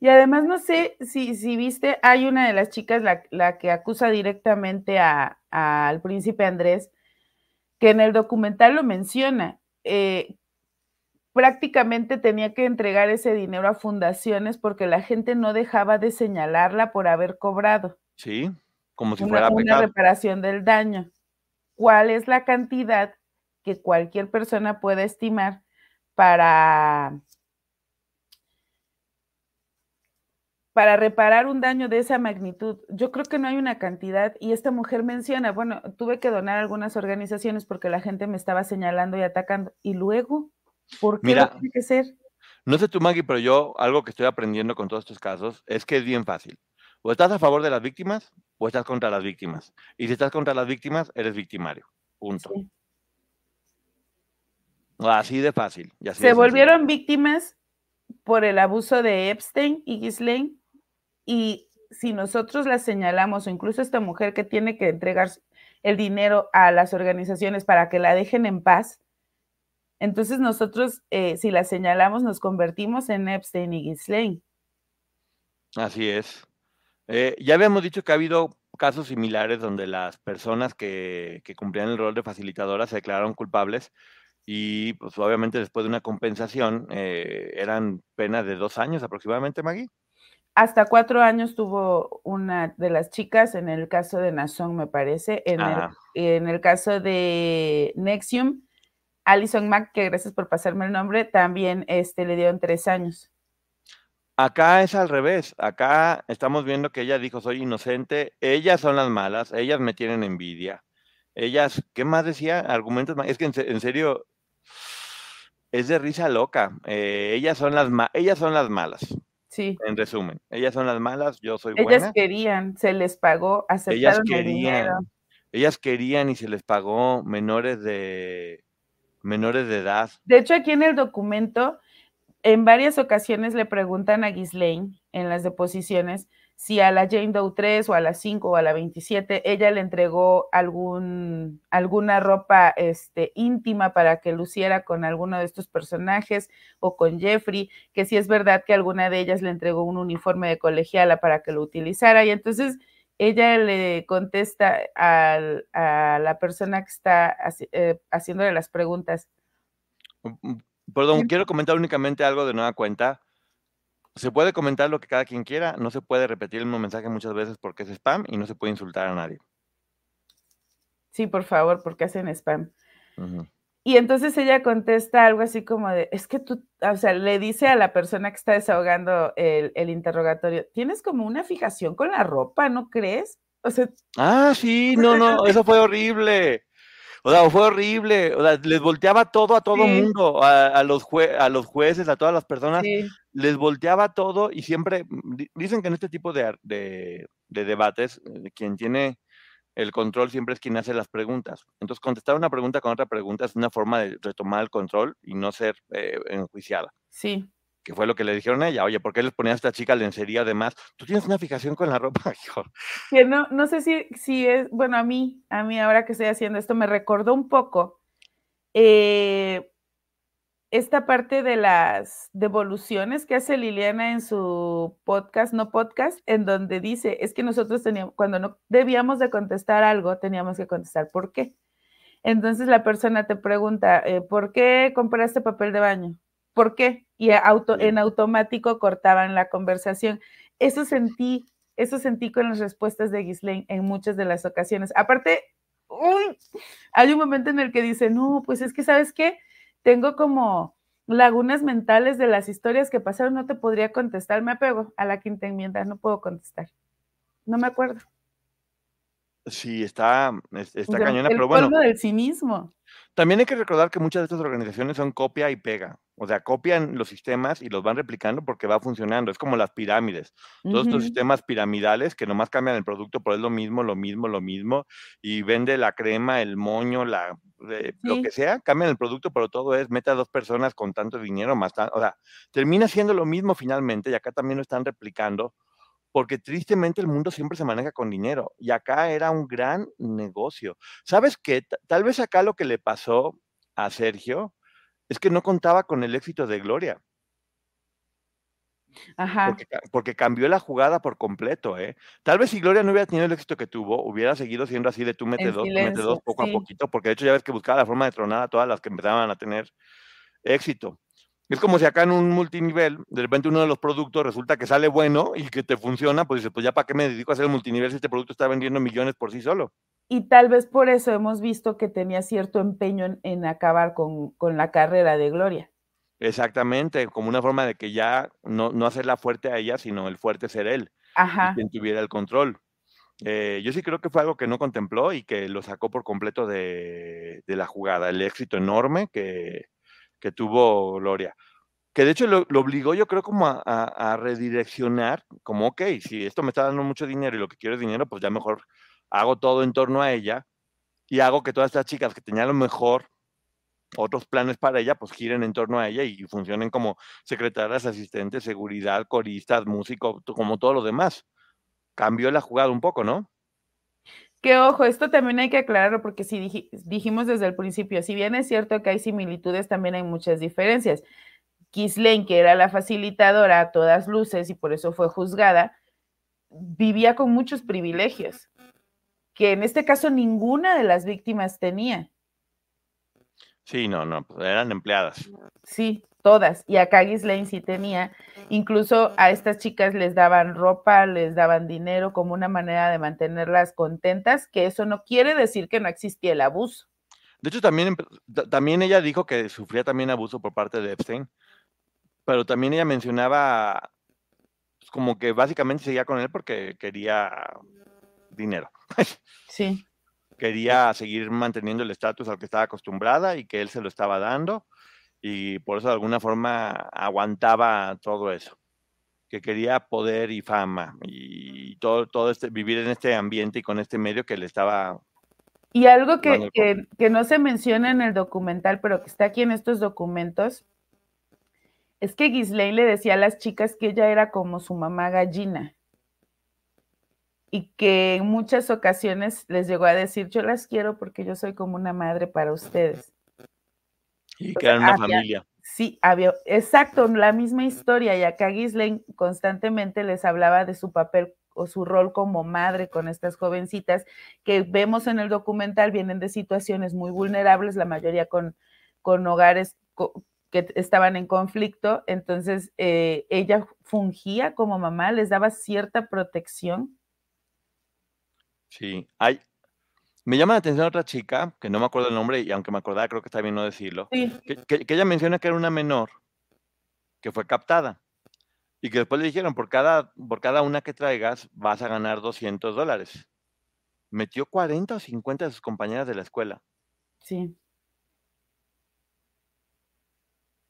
Y además, no sé si, si viste, hay una de las chicas, la, que acusa directamente al príncipe Andrés, que en el documental lo menciona. Eh, prácticamente tenía que entregar ese dinero a fundaciones porque la gente no dejaba de señalarla por haber cobrado. Sí, como si fuera una reparación del daño. ¿Cuál es la cantidad que cualquier persona pueda estimar para para reparar un daño de esa magnitud. Yo creo que no hay una cantidad y esta mujer menciona, bueno, tuve que donar a algunas organizaciones porque la gente me estaba señalando y atacando. Y luego, ¿por qué Mira, tiene que ser? No sé tú, Maggie, pero yo algo que estoy aprendiendo con todos estos casos es que es bien fácil. O estás a favor de las víctimas o estás contra las víctimas. Y si estás contra las víctimas, eres victimario. Punto. Así de fácil. Se volvieron víctimas por el abuso de Epstein y Ghislaine Y si nosotros la señalamos, o incluso esta mujer que tiene que entregar el dinero a las organizaciones para que la dejen en paz, entonces nosotros, eh, si la señalamos, nos convertimos en Epstein y Ghislaine. Así es. Eh, ya habíamos dicho que ha habido casos similares donde las personas que, que cumplían el rol de facilitadora se declararon culpables y pues obviamente después de una compensación eh, eran penas de dos años aproximadamente, Maggie. Hasta cuatro años tuvo una de las chicas, en el caso de Nason, me parece. En, el, en el, caso de Nexium, Alison Mack, que gracias por pasarme el nombre, también este, le dieron tres años. Acá es al revés. Acá estamos viendo que ella dijo, soy inocente. Ellas son las malas. Ellas me tienen envidia. Ellas, ¿qué más decía? Argumentos más. Es que en, serio, es de risa loca. Eh, ellas, son las ellas son las malas. Sí. En resumen, ellas son las malas, yo soy buena. Ellas querían, se les pagó, aceptaron ellas querían, Ellas querían y se les pagó menores de menores de edad. De hecho, aquí en el documento en varias ocasiones le preguntan a Ghislaine en las deposiciones si a la Jane Doe 3 o a la 5 o a la 27 ella le entregó algún, alguna ropa este, íntima para que luciera con alguno de estos personajes o con Jeffrey, que si es verdad que alguna de ellas le entregó un uniforme de colegiala para que lo utilizara y entonces ella le contesta a la persona que está eh, haciéndole las preguntas. Mm, mm, Perdón, quiero comentar únicamente algo de nueva cuenta. Se puede comentar lo que cada quien quiera, no se puede repetir el mismo mensaje muchas veces porque es spam y no se puede insultar a nadie. Sí, por favor, porque hacen spam. Y entonces ella contesta algo así como de, es que tú, o sea, le dice a la persona que está desahogando el, el interrogatorio, tienes como una fijación con la ropa, ¿no crees? O sea, ah, sí, no, no, eso fue horrible. O sea, fue horrible. O sea, les volteaba todo a todo mundo, a, los a los jueces, a todas las personas. Les volteaba todo y siempre dicen que en este tipo de, de, debates, eh, quien tiene el control siempre es quien hace las preguntas. Entonces, contestar una pregunta con otra pregunta es una forma de retomar el control y no ser eh, enjuiciada. Sí que fue lo que le dijeron a ella, oye, ¿por qué les ponía a esta chica lencería además? Tú tienes una fijación con la ropa, hijo. Que no, no sé si, si es, bueno, a mí, a mí ahora que estoy haciendo esto, me recordó un poco eh, esta parte de las devoluciones que hace Liliana en su podcast, no podcast, en donde dice, es que nosotros teníamos, cuando no debíamos de contestar algo, teníamos que contestar por qué. Entonces la persona te pregunta, eh, ¿por qué compraste papel de baño? ¿Por qué? Y auto, en automático cortaban la conversación. Eso sentí, eso sentí con las respuestas de Ghislaine en muchas de las ocasiones. Aparte, uy, hay un momento en el que dice, no, pues es que, ¿sabes qué? Tengo como lagunas mentales de las historias que pasaron, no te podría contestar, me apego a la quinta enmienda, no puedo contestar. No me acuerdo. Sí, está, está cañona, pero bueno. del cinismo. También hay que recordar que muchas de estas organizaciones son copia y pega. O sea, copian los sistemas y los van replicando porque va funcionando. Es como las pirámides. Todos estos sistemas piramidales que nomás cambian el producto, pero es lo mismo, lo mismo, lo mismo. Y vende la crema, el moño, la, eh, lo que sea, cambian el producto, pero todo es mete a dos personas con tanto dinero más. o sea, termina siendo lo mismo finalmente y acá también lo están replicando porque tristemente el mundo siempre se maneja con dinero y acá era un gran negocio. ¿Sabes qué? Tal vez acá lo que le pasó a Sergio es que no contaba con el éxito de Gloria. Ajá. Porque, cambió la jugada por completo, ¿eh? Tal vez si Gloria no hubiera tenido el éxito que tuvo, hubiera seguido siendo así de tú mete dos, tú mete dos, poco a poquito, porque de hecho ya ves que buscaba la forma de tronar a todas las que empezaban a tener éxito. Es como si acá en un multinivel, de repente uno de los productos resulta que sale bueno y que te funciona, pues dices, pues ya para qué me dedico a hacer el multinivel si este producto está vendiendo millones por sí solo. Y tal vez por eso hemos visto que tenía cierto empeño en, acabar con, la carrera de Gloria. Exactamente, como una forma de que ya no, no hacerla fuerte a ella, sino el fuerte ser él. Ajá. quien tuviera el control. Eh, yo sí creo que fue algo que no contempló y que lo sacó por completo de, de la jugada. El éxito enorme que, que tuvo Gloria. Que de hecho lo, obligó, yo creo, como a, redireccionar, como, ok, si esto me está dando mucho dinero y lo que quiero es dinero, pues ya mejor hago todo en torno a ella y hago que todas estas chicas que tenían lo mejor otros planes para ella, pues giren en torno a ella y funcionen como secretarias, asistentes, seguridad, coristas, músicos, como todo lo demás. Cambió la jugada un poco, ¿no? Que ojo, esto también hay que aclararlo porque si dijimos desde el principio, si bien es cierto que hay similitudes, también hay muchas diferencias. Kislane, que era la facilitadora a todas luces y por eso fue juzgada, vivía con muchos privilegios, que en este caso ninguna de las víctimas tenía. Sí, no, no, pues, eran empleadas. Sí, todas. Y acá Ghislaine sí tenía. Incluso a estas chicas les daban ropa, les daban dinero como una manera de mantenerlas contentas, que eso no quiere decir que no existía el abuso. De hecho, también, también ella dijo que sufría también abuso por parte de Epstein, pero también ella mencionaba pues, como que básicamente seguía con él porque quería dinero. Sí quería seguir manteniendo el estatus al que estaba acostumbrada y que él se lo estaba dando y por eso de alguna forma aguantaba todo eso, que quería poder y fama y todo, todo este, vivir en este ambiente y con este medio que le estaba... Y algo que, que, no se menciona en el documental, pero que está aquí en estos documentos, es que Ghislaine le decía a las chicas que ella era como su mamá gallina y que en muchas ocasiones les llegó a decir, yo las quiero porque yo soy como una madre para ustedes. Y familia. Sí, había, exacto, la misma historia. Y acá Ghislaine constantemente les hablaba de su papel o su rol como madre con estas jovencitas que vemos en el documental, vienen de situaciones muy vulnerables, la mayoría con, con hogares que estaban en conflicto. Entonces, eh, ella fungía como mamá, les daba cierta protección Sí, hay. Me llama la atención otra chica, que no me acuerdo el nombre, y aunque me acordaba, creo que está bien no decirlo, que, ella menciona que era una menor que fue captada y que después le dijeron, por cada, por cada una que traigas vas a ganar 200 dólares. Metió 40 o 50 de sus compañeras de la escuela. Sí.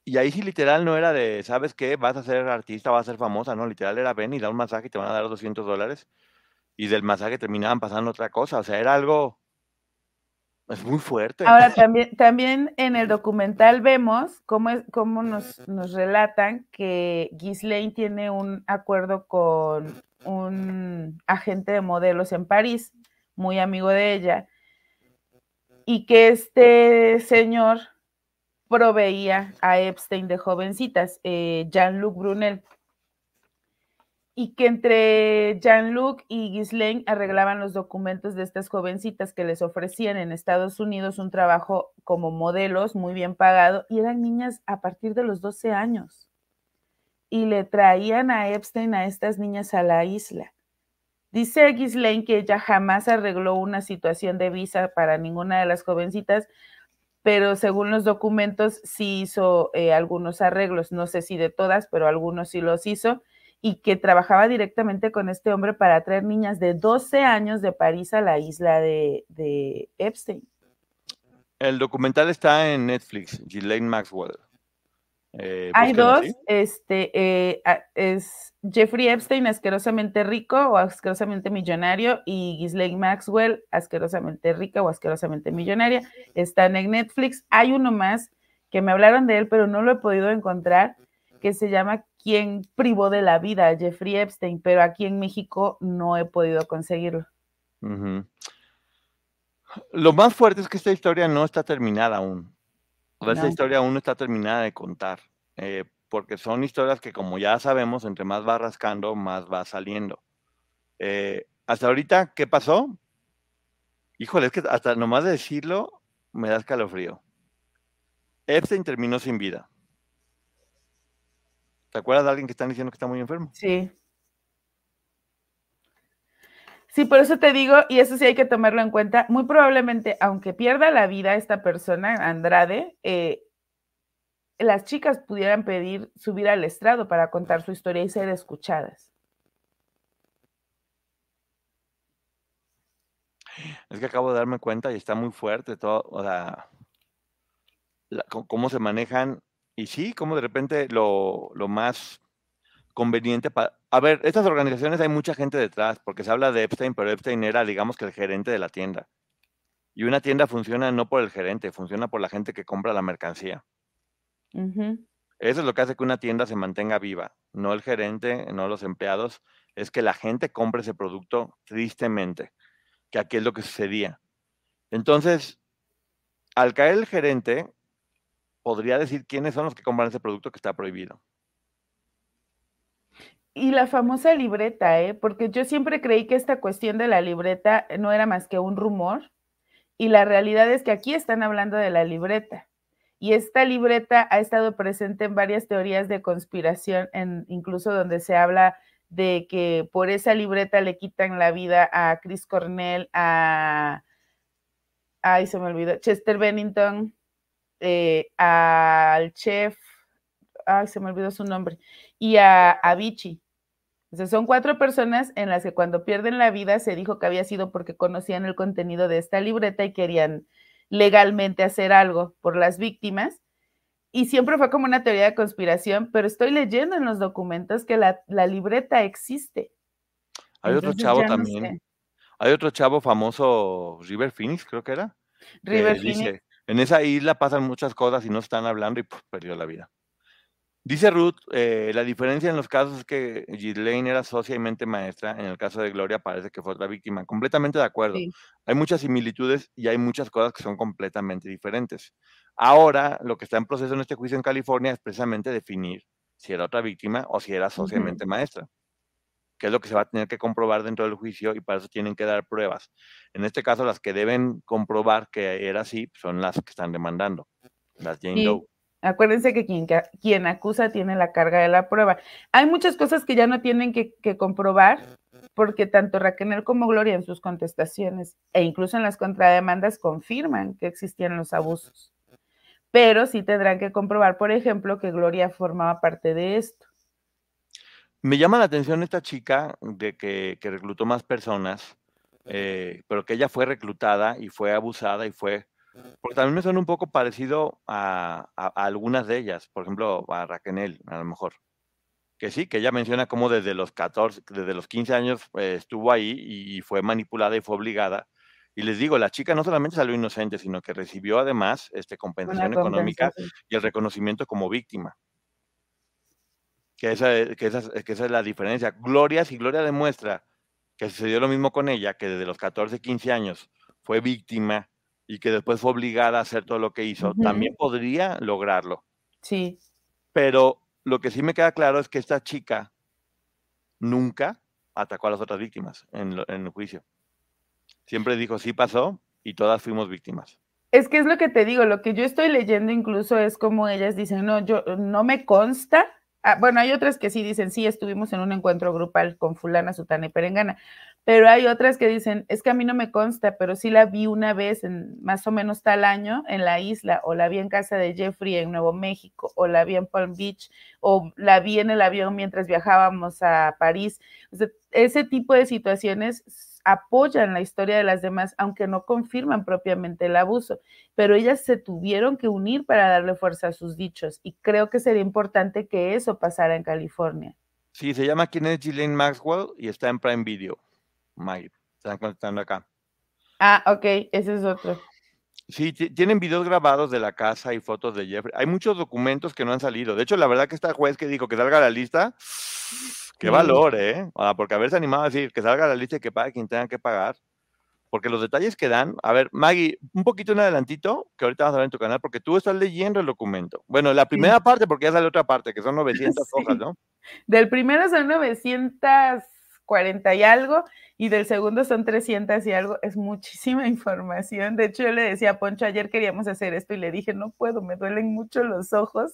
Y ahí sí literal no era de, ¿sabes qué? Vas a ser artista, vas a ser famosa, no, literal era ven y da un masaje y te van a dar 200 dólares y del masaje terminaban pasando otra cosa. O sea, era algo. Es muy fuerte. Ahora, también, también en el documental vemos cómo, es, cómo nos, nos relatan que Ghislaine tiene un acuerdo con un agente de modelos en París, muy amigo de ella, y que este señor proveía a Epstein de jovencitas, eh, Jean-Luc Brunel y que entre Jean-Luc y Ghislaine arreglaban los documentos de estas jovencitas que les ofrecían en Estados Unidos un trabajo como modelos muy bien pagado y eran niñas a partir de los 12 años. Y le traían a Epstein a estas niñas a la isla. Dice Ghislaine que ella jamás arregló una situación de visa para ninguna de las jovencitas, pero según los documentos sí hizo eh, algunos arreglos, no sé si de todas, pero algunos sí los hizo y que trabajaba directamente con este hombre para traer niñas de 12 años de París a la isla de, Epstein. El documental está en Netflix, Ghislaine Maxwell. Eh, Hay dos, este eh, es Jeffrey Epstein, asquerosamente rico o asquerosamente millonario, y Ghislaine Maxwell, asquerosamente rica o asquerosamente millonaria. Están en Netflix. Hay uno más que me hablaron de él, pero no lo he podido encontrar, que se llama quien privó de la vida a Jeffrey Epstein, pero aquí en México no he podido conseguirlo. Lo más fuerte es que esta historia no está terminada aún. Esta historia aún no está terminada de contar, eh, porque son historias que como ya sabemos, entre más va rascando, más va saliendo. Eh, hasta ahorita, ¿qué pasó? Híjole, es que hasta nomás de decirlo me da escalofrío. Epstein terminó sin vida. ¿Te acuerdas de alguien que están diciendo que está muy enfermo? Sí. Sí, por eso te digo, y eso sí hay que tomarlo en cuenta, muy probablemente, aunque pierda la vida esta persona, Andrade, eh, las chicas pudieran pedir subir al estrado para contar su historia y ser escuchadas. Es que acabo de darme cuenta y está muy fuerte todo, o sea, cómo se manejan y sí, como de repente lo, más conveniente para... A ver, estas organizaciones hay mucha gente detrás, porque se habla de Epstein, pero Epstein era, digamos que el gerente de la tienda. Y una tienda funciona no por el gerente, funciona por la gente que compra la mercancía. Eso es lo que hace que una tienda se mantenga viva, no el gerente, no los empleados, es que la gente compre ese producto tristemente, que aquí es lo que sucedía. Entonces, al caer el gerente, podría decir quiénes son los que compran ese producto que está prohibido. Y la famosa libreta, ¿eh? porque yo siempre creí que esta cuestión de la libreta no era más que un rumor, y la realidad es que aquí están hablando de la libreta. Y esta libreta ha estado presente en varias teorías de conspiración, incluso donde se habla de que por esa libreta le quitan la vida a Chris Cornell, a, ay, se me olvidó, Chester Bennington, eh, al chef, ay, se me olvidó su nombre, y a, a Vichy. Entonces son cuatro personas en las que cuando pierden la vida se dijo que había sido porque conocían el contenido de esta libreta y querían legalmente hacer algo por las víctimas. Y siempre fue como una teoría de conspiración, pero estoy leyendo en los documentos que la, libreta existe. Hay otro chavo también. Hay otro chavo famoso, River Phoenix, creo que era. River Phoenix. En esa isla pasan muchas cosas y no están hablando y perdió la vida. Dice Ruth, eh, la diferencia en los casos es que Ghislaine era socia y mente maestra. En el caso de Gloria parece que fue otra víctima. Completamente de acuerdo. Hay muchas similitudes y hay muchas cosas que son completamente diferentes. Ahora, lo que está en proceso en este juicio en California es precisamente definir si era otra víctima o si era socia y mente maestra, que es lo que se va a tener que comprobar dentro del juicio y para eso tienen que dar pruebas. En este caso, las que deben comprobar que era así son las que están demandando, las Jane Doe. Acuérdense que quien, quien, acusa tiene la carga de la prueba. Hay muchas cosas que ya no tienen que, comprobar, porque tanto Raquel como Gloria en sus contestaciones e incluso en las contrademandas confirman que existían los abusos. Pero sí tendrán que comprobar, por ejemplo, que Gloria formaba parte de esto. Me llama la atención esta chica de que, reclutó más personas, eh, pero que ella fue reclutada y fue abusada y fue porque también me suena un poco parecido a, algunas de ellas, por ejemplo, a Raquel, a lo mejor. Que sí, que ella menciona cómo desde los 14, desde los 15 años eh, estuvo ahí y fue manipulada y fue obligada. Y les digo, la chica no solamente salió inocente, sino que recibió además este, compensación económica y el reconocimiento como víctima. Que esa, que, esa, que esa es la diferencia. Gloria, si Gloria demuestra que sucedió lo mismo con ella, que desde los 14, 15 años fue víctima y que después fue obligada a hacer todo lo que hizo, también podría lograrlo. Sí. Pero lo que sí me queda claro es que esta chica nunca atacó a las otras víctimas en, el juicio. Siempre dijo, sí pasó y todas fuimos víctimas. Es que es lo que te digo, lo que yo estoy leyendo incluso es como ellas dicen, no, yo no me consta. Ah, bueno, hay otras que sí dicen, sí, estuvimos en un encuentro grupal con fulana, sutana y perengana, pero hay otras que dicen, es que a mí no me consta, pero sí la vi una vez en más o menos tal año en la isla, o la vi en casa de Jeffrey en Nuevo México, o la vi en Palm Beach, o la vi en el avión mientras viajábamos a París. ese tipo de situaciones apoyan la historia de las demás, aunque no confirman propiamente el abuso, pero ellas se tuvieron que unir para darle fuerza a sus dichos, y creo que sería importante que eso pasara en California. Sí, se llama ¿Quién es Ghislaine Maxwell? y está en Prime Video. Maggie. Están contestando acá. Ah, ok, ese es otro. Sí, tienen videos grabados de la casa y fotos de Jeffrey. Hay muchos documentos que no han salido. De hecho, la verdad que esta juez que dijo que salga la lista, qué valor, ¿eh? porque haberse animado a decir que salga la lista y que pague quien tenga que pagar. Porque los detalles que dan, a ver, Maggie, un poquito en adelantito, que ahorita vas a ver en tu canal, porque tú estás leyendo el documento. Bueno, la primera parte, porque ya sale otra parte, que son 900 hojas, ¿no? Del primero son 900 40 y algo, y del segundo son 300 y algo, es muchísima información. De hecho, yo le decía a Poncho, ayer queríamos hacer esto y le dije, no puedo, me duelen mucho los ojos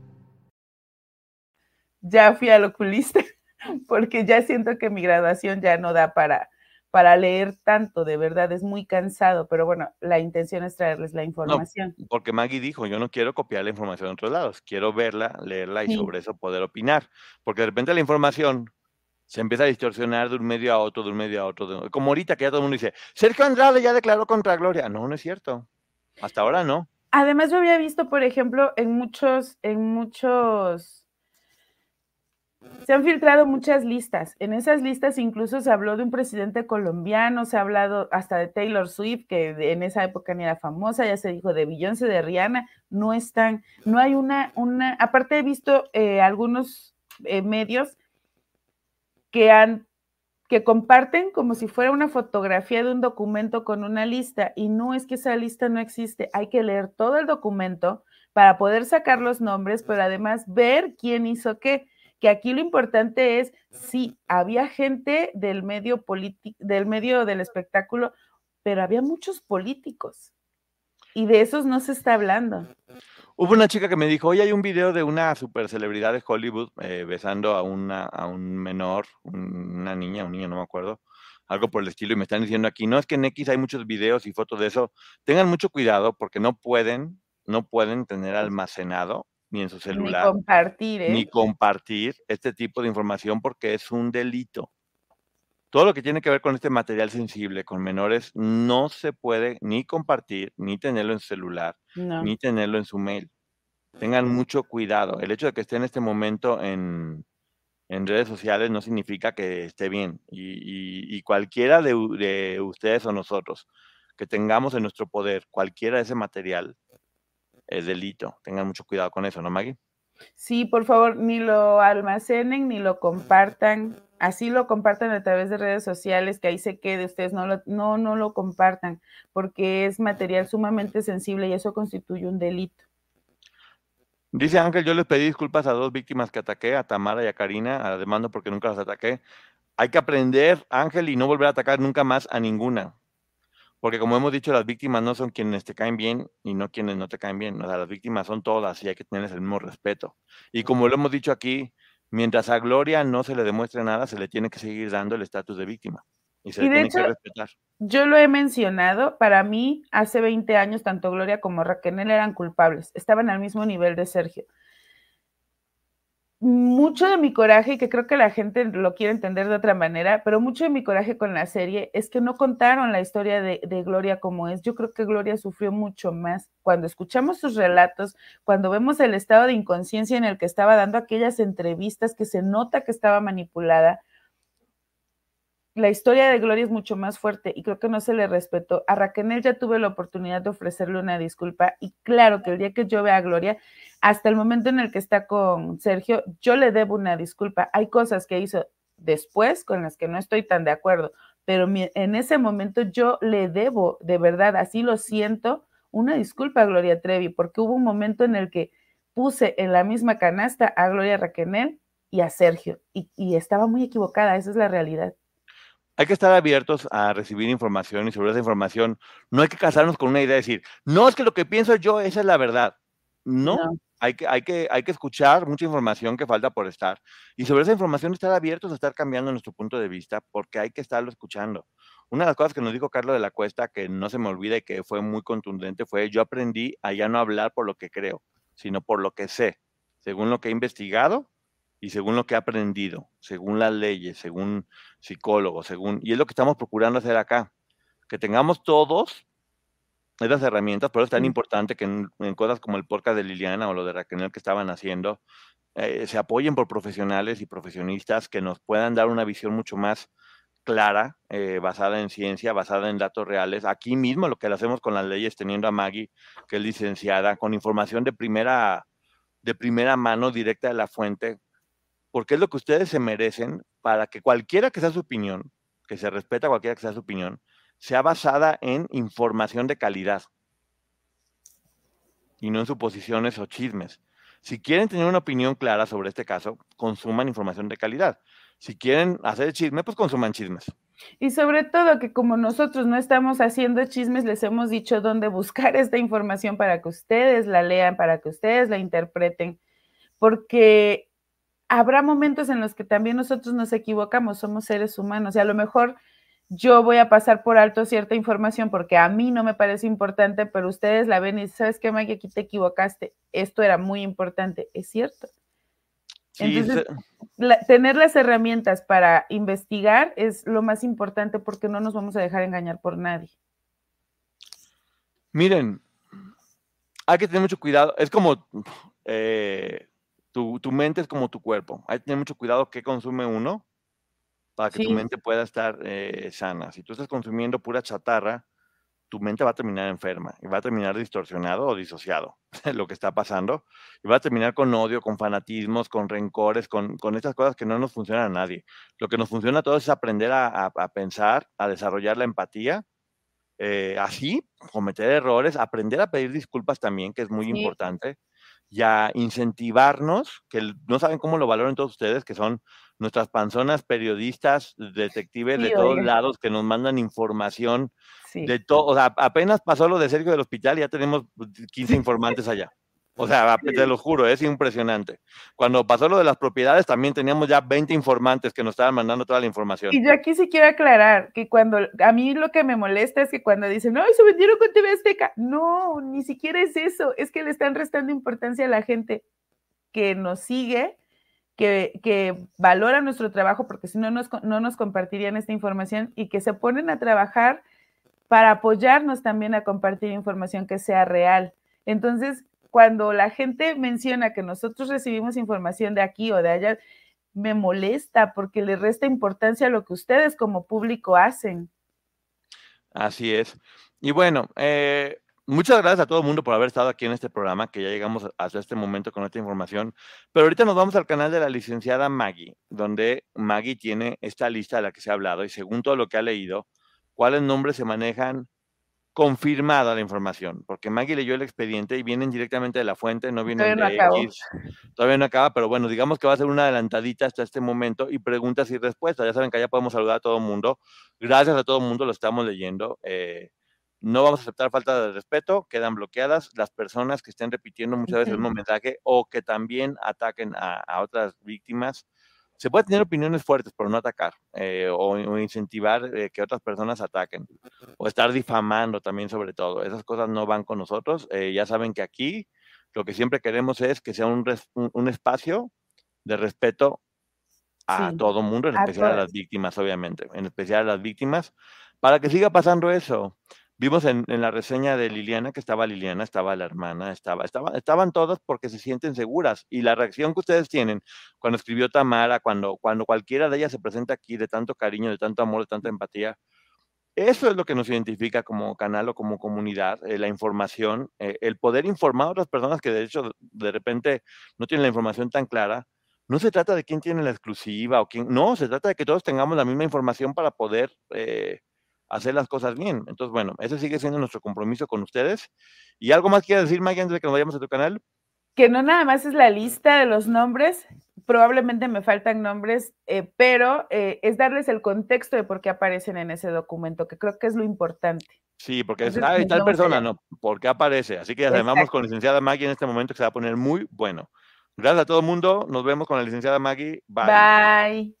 ya fui al oculista porque ya siento que mi graduación ya no da para, para leer tanto, de verdad, es muy cansado, pero bueno, la intención es traerles la información. porque Maggie dijo, yo no quiero copiar la información de otros lados, quiero verla, leerla y sobre eso poder opinar, porque de repente la información se empieza a distorsionar de un medio a otro, de un medio a otro, como ahorita que ya todo el mundo dice, Sergio Andrade ya declaró contra Gloria, no, no es cierto, hasta ahora no. Además, yo había visto, por ejemplo, en muchos, en muchos se han filtrado muchas listas. En esas listas incluso se habló de un presidente colombiano, se ha hablado hasta de Taylor Swift, que en esa época ni era famosa, ya se dijo de Beyoncé, de Rihanna, no están, no hay una, una, aparte he visto eh, algunos eh, medios que han, que comparten como si fuera una fotografía de un documento con una lista, y no es que esa lista no existe, hay que leer todo el documento para poder sacar los nombres, pero además ver quién hizo qué que aquí lo importante es sí, había gente del medio político, del medio del espectáculo, pero había muchos políticos. Y de esos no se está hablando. Hubo una chica que me dijo, oye, hay un video de una super celebridad de Hollywood eh, besando a, una, a un menor, una niña, un niño, no me acuerdo, algo por el estilo, y me están diciendo aquí, no es que en X hay muchos videos y fotos de eso, tengan mucho cuidado porque no pueden, no pueden tener almacenado ni en su celular. Ni compartir, ¿eh? Ni compartir este tipo de información porque es un delito. Todo lo que tiene que ver con este material sensible con menores no se puede ni compartir, ni tenerlo en celular, ni tenerlo en su mail. Tengan mucho cuidado. El hecho de que esté en este momento en, redes sociales no significa que esté bien. Y, cualquiera de, de, ustedes o nosotros que tengamos en nuestro poder cualquiera de ese material, es delito. Tengan mucho cuidado con eso, ¿no, Maggie? Sí, por favor, ni lo almacenen ni lo compartan. Así lo compartan a través de redes sociales, que ahí se quede, ustedes no lo, no, no lo compartan, porque es material sumamente sensible y eso constituye un delito. Dice Ángel, yo les pedí disculpas a dos víctimas que ataqué, a Tamara y a Karina, a la demanda porque nunca las ataqué. Hay que aprender, Ángel, y no volver a atacar nunca más a ninguna. Porque como hemos dicho, las víctimas no son quienes te caen bien y no quienes no te caen bien. O sea, las víctimas son todas y hay que tenerles el mismo respeto. Y como lo hemos dicho aquí, mientras a Gloria no se le demuestre nada, se le tiene que seguir dando el estatus de víctima. Y se le tiene que respetar. Yo lo he mencionado, para mí, hace 20 años, tanto Gloria como Raquel eran culpables, estaban al mismo nivel de Sergio mucho de mi coraje, y que creo que la gente lo quiere entender de otra manera, pero mucho de mi coraje con la serie es que no contaron la historia de, Gloria como es. Yo creo que Gloria sufrió mucho más. Cuando escuchamos sus relatos, cuando vemos el estado de inconsciencia en el que estaba dando aquellas entrevistas que se nota que estaba manipulada, la historia de Gloria es mucho más fuerte y creo que no se le respetó. A Raquel ya tuve la oportunidad de ofrecerle una disculpa y claro que el día que yo vea a Gloria, hasta el momento en el que está con Sergio, yo le debo una disculpa. Hay cosas que hizo después con las que no estoy tan de acuerdo, pero en ese momento yo le debo, de verdad, así lo siento, una disculpa a Gloria Trevi, porque hubo un momento en el que puse en la misma canasta a Gloria Raquel y a Sergio, y estaba muy equivocada, esa es la realidad hay que estar abiertos a recibir información y sobre esa información no hay que casarnos con una idea de decir, no, es que lo que pienso yo, esa es la verdad. No, Hay, que, hay, que, hay que escuchar mucha información que falta por estar. Y sobre esa información estar abiertos a estar cambiando nuestro punto de vista porque hay que estarlo escuchando. Una de las cosas que nos dijo Carlos de la Cuesta, que no se me olvida y que fue muy contundente, fue yo aprendí a ya no hablar por lo que creo, sino por lo que sé, según lo que he investigado y según lo que he aprendido, según las leyes, según psicólogos, según... Y es lo que estamos procurando hacer acá, que tengamos todos esas herramientas, por eso es tan importante que en, cosas como el podcast de Liliana o lo de Raquel que estaban haciendo, eh, se apoyen por profesionales y profesionistas que nos puedan dar una visión mucho más clara, eh, basada en ciencia, basada en datos reales. Aquí mismo lo que hacemos con las leyes, teniendo a Maggie, que es licenciada, con información de primera, de primera mano, directa de la fuente, porque es lo que ustedes se merecen para que cualquiera que sea su opinión, que se respeta cualquiera que sea su opinión, sea basada en información de calidad y no en suposiciones o chismes. Si quieren tener una opinión clara sobre este caso, consuman información de calidad. Si quieren hacer chisme, pues consuman chismes. Y sobre todo que como nosotros no estamos haciendo chismes, les hemos dicho dónde buscar esta información para que ustedes la lean, para que ustedes la interpreten, porque habrá momentos en los que también nosotros nos equivocamos, somos seres humanos y a lo mejor yo voy a pasar por alto cierta información porque a mí no me parece importante, pero ustedes la ven y sabes qué, Mike, aquí te equivocaste. Esto era muy importante. Es cierto. Entonces, tener las herramientas para investigar es lo más importante porque no nos vamos a dejar engañar por nadie. Miren, hay que tener mucho cuidado. Es como eh, tu, mente es como tu cuerpo. Hay que tener mucho cuidado qué consume uno para que tu mente pueda estar eh, sana. Si tú estás consumiendo pura chatarra, tu mente va a terminar enferma y va a terminar distorsionado o disociado lo que está pasando y va a terminar con odio, con fanatismos, con rencores, con, con estas cosas que no nos funcionan a nadie. Lo que nos funciona a todos es aprender a, a, pensar, a desarrollar la empatía, eh, así cometer errores, aprender a pedir disculpas también, que es muy importante, y a incentivarnos, que no saben cómo lo valoran todos ustedes, que son nuestras panzonas periodistas, detectives de todos lados que nos mandan información de todo. O sea, apenas pasó lo de Sergio del hospital y ya tenemos 15 informantes allá. O sea, te lo juro, es impresionante. Cuando pasó lo de las propiedades, también teníamos ya 20 informantes que nos estaban mandando toda la información. Y yo aquí sí quiero aclarar que cuando, a mí lo que me molesta es que cuando dicen, no, se vendieron con TV Azteca. No, ni siquiera es eso, es que le están restando importancia a la gente que nos sigue que, valoran nuestro trabajo, porque si no, no nos compartirían esta información y que se ponen a trabajar para apoyarnos también a compartir información que sea real. Entonces, cuando la gente menciona que nosotros recibimos información de aquí o de allá, me molesta porque le resta importancia a lo que ustedes como público hacen. Así es. Y bueno, eh, Muchas gracias a todo el mundo por haber estado aquí en este programa, que ya llegamos hasta este momento con esta información. Pero ahorita nos vamos al canal de la licenciada Maggie, donde Maggie tiene esta lista de la que se ha hablado y según todo lo que ha leído, cuáles nombres se manejan confirmada la información, porque Maggie leyó el expediente y vienen directamente de la fuente, no vienen de X. Todavía no acaba, pero bueno, digamos que va a ser una adelantadita hasta este momento y preguntas y respuestas. Ya saben que allá podemos saludar a todo el mundo. Gracias a todo el mundo, lo estamos leyendo. Eh, no vamos a aceptar falta de respeto, quedan bloqueadas las personas que estén repitiendo muchas veces el mismo mensaje o que también ataquen a, otras víctimas. Se puede tener opiniones fuertes, pero no atacar eh, o, incentivar eh, que otras personas ataquen o estar difamando también sobre todo. Esas cosas no van con nosotros. Eh, ya saben que aquí lo que siempre queremos es que sea un, un, espacio de respeto a todo mundo, en especial a las víctimas, obviamente, en especial a las víctimas, para que siga pasando eso. Vimos en, la reseña de Liliana que estaba Liliana, estaba la hermana, estaba, estaba, estaban todas porque se sienten seguras. Y la reacción que ustedes tienen cuando escribió Tamara, cuando, cuando cualquiera de ellas se presenta aquí de tanto cariño, de tanto amor, de tanta empatía, eso es lo que nos identifica como canal o como comunidad, eh, la información, eh, el poder informar a otras personas que de hecho de repente no tienen la información tan clara. No se trata de quién tiene la exclusiva o quién, no, se trata de que todos tengamos la misma información para poder eh, hacer las cosas bien. Entonces, bueno, ese sigue siendo nuestro compromiso con ustedes. ¿Y algo más quieres decir, Maggie, antes de que nos vayamos a tu canal? Que no nada más es la lista de los nombres, probablemente me faltan nombres, eh, pero eh, es darles el contexto de por qué aparecen en ese documento, que creo que es lo importante. Sí, porque es, ah, tal persona, no, ¿por qué aparece? Así que ya vamos con la licenciada Maggie en este momento que se va a poner muy bueno. Gracias a todo el mundo, nos vemos con la licenciada Maggie. Bye. Bye.